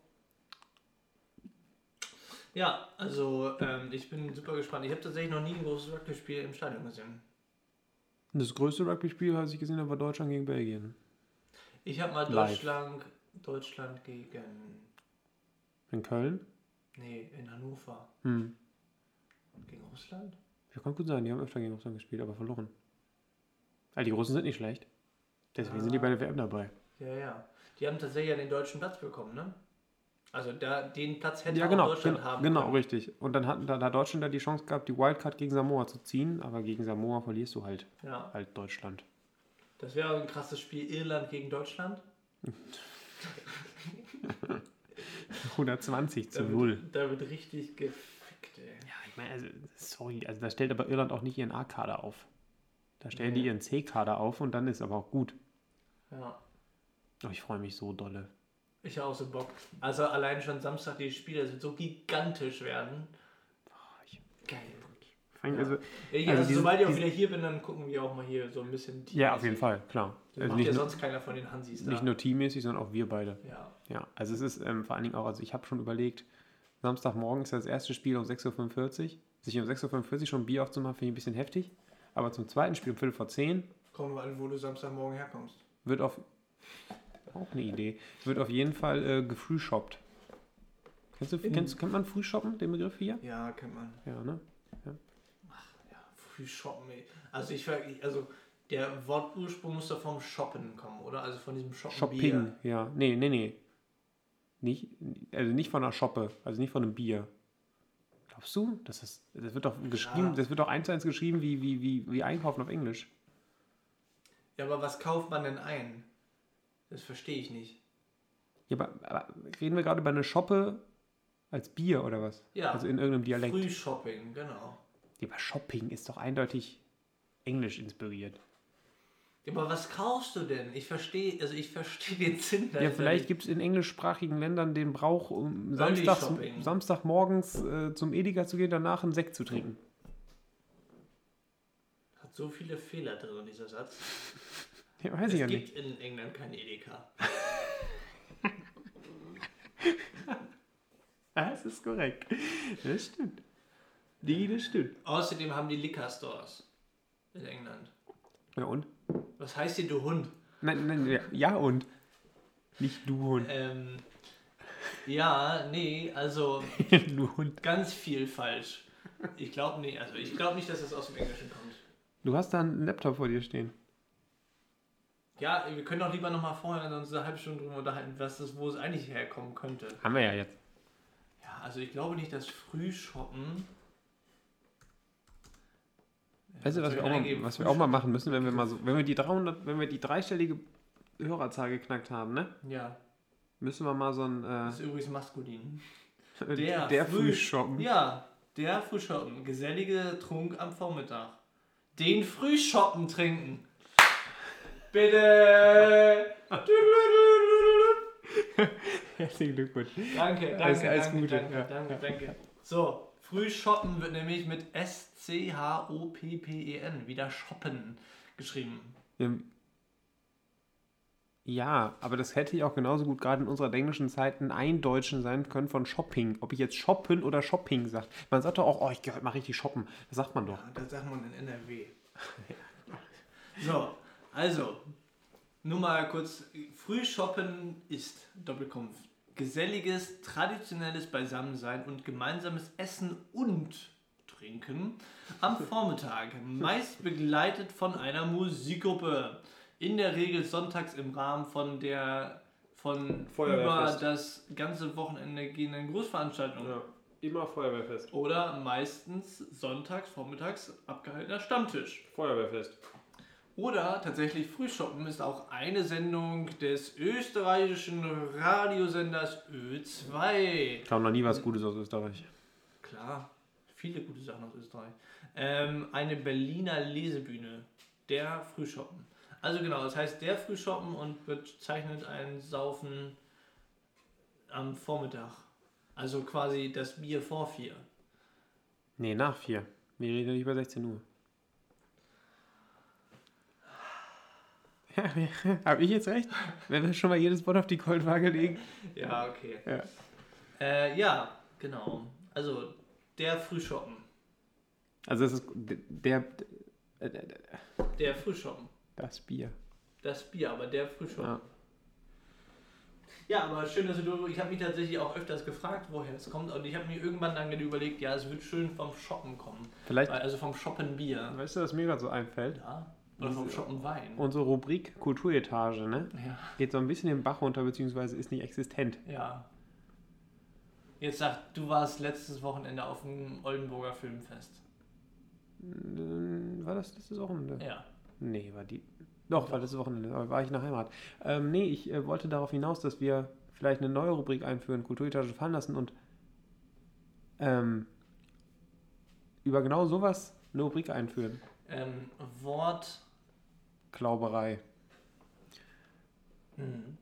Ja, also ähm, ich bin super gespannt. Ich habe tatsächlich noch nie ein großes Rugby-Spiel im Stadion gesehen. Das größte Rugby-Spiel, was ich gesehen habe, war Deutschland gegen Belgien. Ich habe mal Live. Deutschland, Deutschland gegen, In Köln. Nee, in Hannover. Hm. Gegen Russland? Ja, kann gut sein, die haben öfter gegen Russland gespielt, aber verloren. Also die Russen sind nicht schlecht. Deswegen sind die bei der WM dabei. Ja, ja. Die haben tatsächlich ja den deutschen Platz bekommen, ne? Also da, den Platz hätte Ja, auch genau, Deutschland gen- haben genau, können. richtig. Und dann hat, da, da Deutschland da die Chance gehabt, die Wildcard gegen Samoa zu ziehen, aber gegen Samoa verlierst du halt, Ja, halt Deutschland. das wäre ein krasses Spiel. Irland gegen Deutschland. 120 zu Da 0. wird, da wird richtig gefickt, ey. Ja, ich meine, also, sorry, also da stellt aber Irland auch nicht ihren A-Kader auf. Da stellen die Nee. ihren C-Kader auf und dann ist aber auch gut. Ja. Oh, ich freue mich so dolle. Ich habe auch so Bock. Also allein schon Samstag die Spiele, das wird so gigantisch werden. ich- Geil. Ja. Also, Ja, Also also sobald ich auch wieder hier bin, dann gucken wir auch mal hier so ein bisschen ja, auf jeden Fall, klar. Das Also macht ja nur, sonst keiner von den Hansis da. nicht nur teammäßig, sondern auch wir beide. ja. Ja, also es ist ähm, vor allen Dingen auch, also ich habe schon überlegt, Samstagmorgen ist das erste Spiel um 6.45 Uhr. Sich um 6.45 Uhr schon ein Bier aufzumachen, finde ich ein bisschen heftig. Aber zum zweiten Spiel um Viertel vor 10 Kommen wir an, wo du Samstagmorgen herkommst. wird auf. Auch eine Idee. Wird auf jeden Fall äh, gefrühshoppt. Kennst du, kennst, kennt man Frühshoppen, den Begriff hier? Ja, kennt man. Ja, ne? Ja, früh shoppen, ey. Also ich also der Wortursprung muss doch vom Shoppen kommen, oder? Also von diesem Shoppen. Shopping, ja. Nee, nee, nee. Nicht, also nicht von einer Shoppe, also nicht von einem Bier. Glaubst du? Das, ist, das wird doch geschrieben, Ja. das wird doch eins zu eins geschrieben wie, wie, wie, wie Einkaufen auf Englisch. Ja, aber was kauft man denn ein? Das verstehe ich nicht. Ja, aber, aber reden wir gerade über eine Shoppe als Bier oder was? Ja. Also in irgendeinem Dialekt. Frühshopping, genau. Ja, aber Shopping ist doch eindeutig. englisch inspiriert. Ja, aber was kaufst du denn? Ich verstehe, also ich verstehe den Sinn Ja, dahinter vielleicht nicht. gibt es in englischsprachigen Ländern den Brauch, um Samstags. Samstagmorgens äh, zum Edeka zu gehen, danach einen Sekt zu trinken. Hat so viele Fehler drin, dieser Satz. Ja, weiß es ich ja gibt nicht. in England kein Edeka. Ah, Das ist korrekt. Das stimmt. Die, das stimmt. Außerdem haben die Liquor Stores in England. Ja, und? Was heißt hier, du Hund? Nein, nein, ja, ja und. Nicht du Hund. Ähm, ja, nee, also du Hund. ganz viel falsch. Ich glaube nicht, also ich glaube nicht, dass das aus dem Englischen kommt. Du hast da einen Laptop vor dir stehen. Ja, wir können doch lieber nochmal vorher uns eine halbe Stunde drüber unterhalten, was das, wo es eigentlich herkommen könnte. Haben wir ja jetzt. Ja, also ich glaube nicht, dass Frühshoppen. Weißt du, was wir, auch mal, was wir auch mal machen müssen, wenn wir mal so, wenn wir die 300, wenn wir die dreistellige Hörerzahl geknackt haben, ne? Ja, Müssen wir mal so ein, das äh, ist übrigens maskulin. der, der früh Früh- shoppen. Ja, der Frühshoppen. Gesellige Trunk am Vormittag. Den Frühshoppen trinken. Bitte. Herzlichen Glückwunsch. Danke, danke, Alles- alles danke, Gute, danke, ja. danke, danke. So, Frühshoppen wird nämlich mit S-C-H-O-P-P-E-N, E wieder Shoppen geschrieben. Ähm, Ja, aber das hätte ja auch genauso gut gerade in unserer englischen Zeit ein Eindeutschen sein können von Shopping. Ob ich jetzt Shoppen oder Shopping sage. Man sagt doch auch, oh, ich gehe heute mal richtig shoppen. Das sagt man doch. Ja, das sagt man in NRW. so, also, nur mal kurz. Frühshoppen ist, Doppelkunft, geselliges, traditionelles Beisammensein und gemeinsames Essen und Trinken am Vormittag, meist begleitet von einer Musikgruppe. In der Regel sonntags im Rahmen von der von über das ganze Wochenende gehenden Großveranstaltung. immer Feuerwehrfest. Oder meistens sonntags, vormittags abgehaltener Stammtisch. Feuerwehrfest. Oder tatsächlich Frühshoppen ist auch eine Sendung des österreichischen Radiosenders Ö2. Kam noch nie was Gutes aus Österreich. Klar, viele gute Sachen aus Österreich. Ähm, eine Berliner Lesebühne. Der Frühshoppen. Also genau, das heißt der Frühshoppen und bezeichnet ein Saufen am Vormittag. Also quasi das Bier vor vier. Nee, nach vier. Wir reden nicht über 16 Uhr. Habe ich jetzt recht? Wenn wir schon mal jedes Wort auf die Goldwaage legen. Ja, okay. Ja. Äh, ja, genau. Also der Frühshoppen. Also es ist der, der, der Der Frühshoppen. das Bier. Das Bier, aber der Frühshoppen. Ja. Ja, aber schön, dass du. Ich habe mich tatsächlich auch öfters gefragt, woher es kommt. Und ich habe mir irgendwann dann überlegt, ja, es wird schön vom Shoppen kommen. Vielleicht, Also vom Shoppen Bier. weißt du, was mir gerade so einfällt? Ja. Oder vom Shoppen Wein. Unsere Rubrik Kulturetage, ne? Ja. Geht so ein bisschen den Bach runter, beziehungsweise ist nicht existent. Ja. Jetzt sag, du warst letztes Wochenende auf dem Oldenburger Filmfest. Ähm, War das letztes Wochenende? Ja. Nee, war die. Doch, war letztes Wochenende, aber war ich in der Heimat. Ähm, nee, ich äh, wollte darauf hinaus, dass wir vielleicht eine neue Rubrik einführen, Kulturetage fallen lassen und ähm, über genau sowas eine Rubrik einführen. Ähm, Wort. Klauberei. Hm.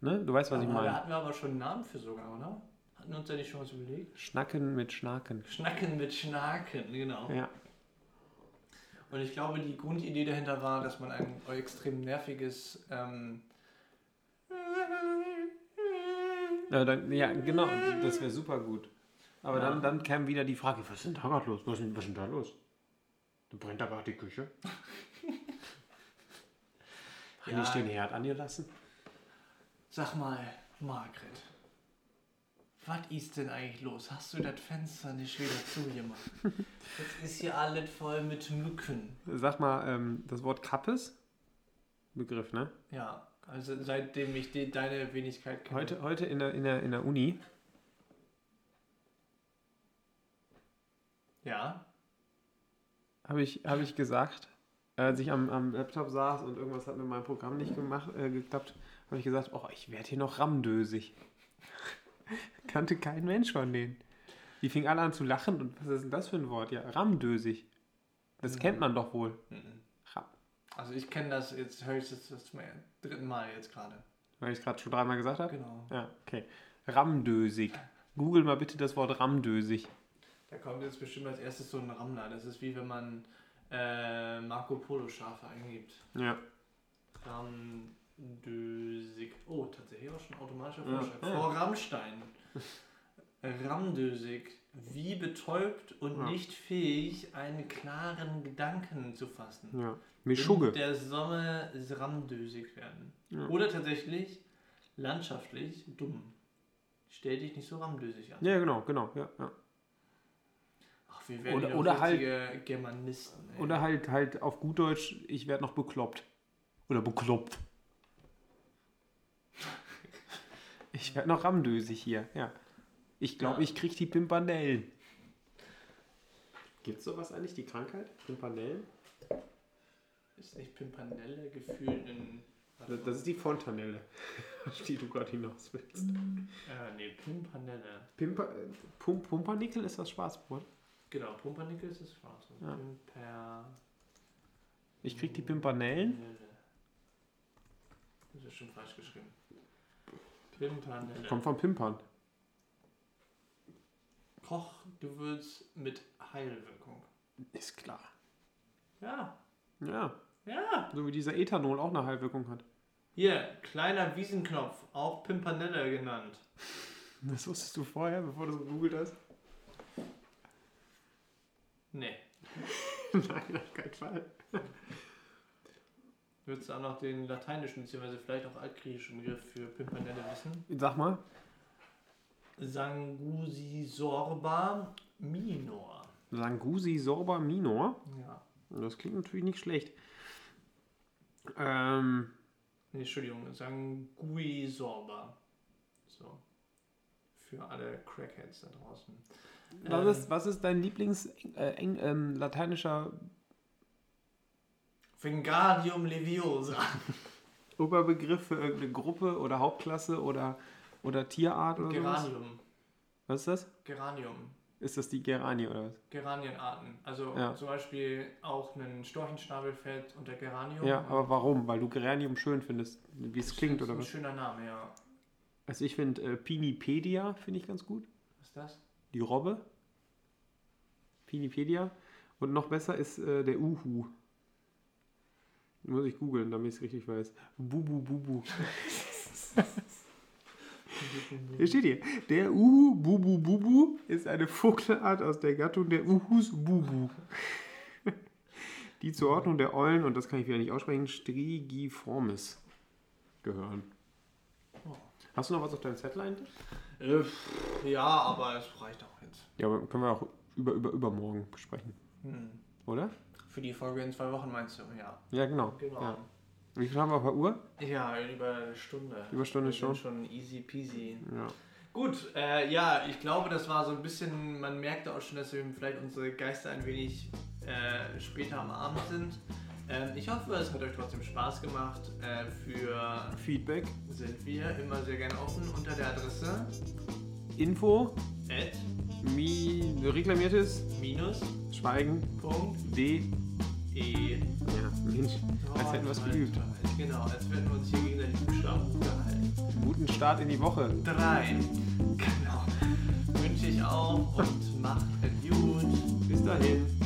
Ne? Du weißt, was ich Aber Da meine. hatten wir aber schon einen Namen für sogar, oder? Hatten wir uns ja nicht schon was überlegt? Schnacken mit Schnaken. Schnacken mit Schnaken, genau. Ja. Und ich glaube, die Grundidee dahinter war, dass man ein extrem nerviges. Ähm, Ja, dann, ja, genau, das wäre super gut. Aber Ja. dann, dann käme wieder die Frage, was ist denn da gerade los? Was ist denn, was ist denn da los? Du brennt da gerade die Küche? Haben Ja. ich den Herd angelassen? sag mal, Margret, was ist denn eigentlich los? Hast du das Fenster nicht wieder zugemacht? Jetzt ist hier alles voll mit Mücken. Sag mal, ähm, das Wort Kappes? Begriff, ne? Ja, also seitdem ich die, deine Wenigkeit kenne. Heute, heute in, der, in, der, in der Uni Ja. Habe ich, hab ich gesagt, als ich am, am Laptop saß und irgendwas hat mit meinem Programm nicht gemacht, äh, geklappt, habe ich gesagt, oh, ich werde hier noch rammdösig. Kannte kein Mensch von denen. Die fingen alle an zu lachen und was ist denn das für ein Wort? Ja, rammdösig. Das kennt man doch wohl. Mhm. Also ich kenne das, jetzt höre ich das zum dritten Mal jetzt gerade. Weil ich es gerade schon dreimal gesagt habe? Genau. Ja, okay. Ramdösig. Google mal bitte das Wort ramdösig. Da kommt jetzt bestimmt als erstes so ein Rammler. Das ist wie wenn man äh, Marco Polo Schafe eingibt. Ja. Ramdösig. Oh, tatsächlich auch schon automatischer. Vorschlag. Ja. Vor Rammstein. Ramdösig. Wie betäubt und Ja. nicht fähig, einen klaren Gedanken zu fassen. Ja. Mischugge. der Sonne ramdösig werden. Ja. Oder tatsächlich landschaftlich dumm. Stell dich nicht so ramdösig an. Ja, genau, genau. Ja, ja. Wir werden Oder- oder, halt- Germanisten. ey. Oder halt, halt auf gut Deutsch, ich werde noch bekloppt. Oder bekloppt. Ich werde noch ramdösig hier, ja. Ich glaube, Ja. ich krieg die Pimpanellen. Gibt's sowas eigentlich, die Krankheit? Pimpanellen? Ist nicht Pimpanelle gefühlt in. Das, das ist die Fontanelle, auf die du gerade hinaus willst. Äh, nee, Pimpanelle. Pimpa, äh, Pum, Pumpernickel ist das Schwarzbrot. Genau, Pumpernickel ist das schwarz. Ja. Pimper. Ich krieg die Pimpanellen. Das ist schon falsch geschrieben. Pimpanelle. Kommt von Pimpern. Kochgewürz mit Heilwirkung. Ist klar. Ja, Ja, ja. so wie dieser Ethanol auch eine Heilwirkung hat. Hier, kleiner Wiesenknopf, auch Pimpanelle genannt. Das wusstest du vorher, bevor du so gegoogelt hast? Nee. Nein, auf keinen Fall. Würdest du auch noch den lateinischen, beziehungsweise vielleicht auch altgriechischen Begriff für Pimpanelle wissen? Sag mal. Sangusisorba minor. Sangusi Sorba Minor. Ja. Das klingt natürlich nicht schlecht. Ähm, Nee, Entschuldigung, Sanguisorba. So. Für alle Crackheads da draußen. was, Ähm, ist, was ist dein Lieblings äh, lateinischer Vingadium leviosa. Oberbegriff für irgendeine Gruppe oder Hauptklasse oder, oder Tierart oder sowas? Geranium. Was ist das? Geranium. Ist das die Geranie oder was? Geranienarten. Also Ja. zum Beispiel auch ein Storchenschnabel fällt unter Geranium. Ja, aber warum? Weil du Geranium schön findest, wie es Das klingt ist oder ein was? schöner Name, ja. Also ich finde äh, Pinipedia finde ich ganz gut. Was ist das? Die Robbe. Pinipedia. Und noch besser ist äh, der Uhu. Muss ich googeln, damit ich es richtig weiß. Bubu Bubu. Hier steht hier. Der Uhu Bubu Bubu ist eine Vogelart aus der Gattung der Uhus Bubu. Die zur Ordnung der Eulen, und das kann ich wieder nicht aussprechen, Strigiformis gehören. Hast du noch was auf deinem Zettel eigentlich? Äh, ja, aber es reicht auch jetzt. Ja, aber können wir auch über, über, übermorgen besprechen, Hm. oder? Für die Folge in zwei Wochen meinst du? Ja. Ja, genau. Genau. Ja. Wie viel haben wir auf der Uhr? Ja, über eine Stunde. Über eine Stunde schon. schon easy peasy. Ja. Gut, äh, ja, ich glaube, das war so ein bisschen, man merkte auch schon, dass wir vielleicht unsere Geister ein wenig äh, später am Abend sind. Ähm, ich hoffe, es hat euch trotzdem Spaß gemacht. Äh, für Feedback, sind wir immer sehr gerne offen unter der Adresse Info, at mi, reklamiertes, minus Schweigen, Punkt D. e. Ja, Mensch, als hätten wir es geübt. Genau, als hätten wir uns hier gegenseitig Buchstaben gehalten. Guten Start in die Woche. Drei. Genau. Wünsche ich auch und macht es gut. Bis dahin.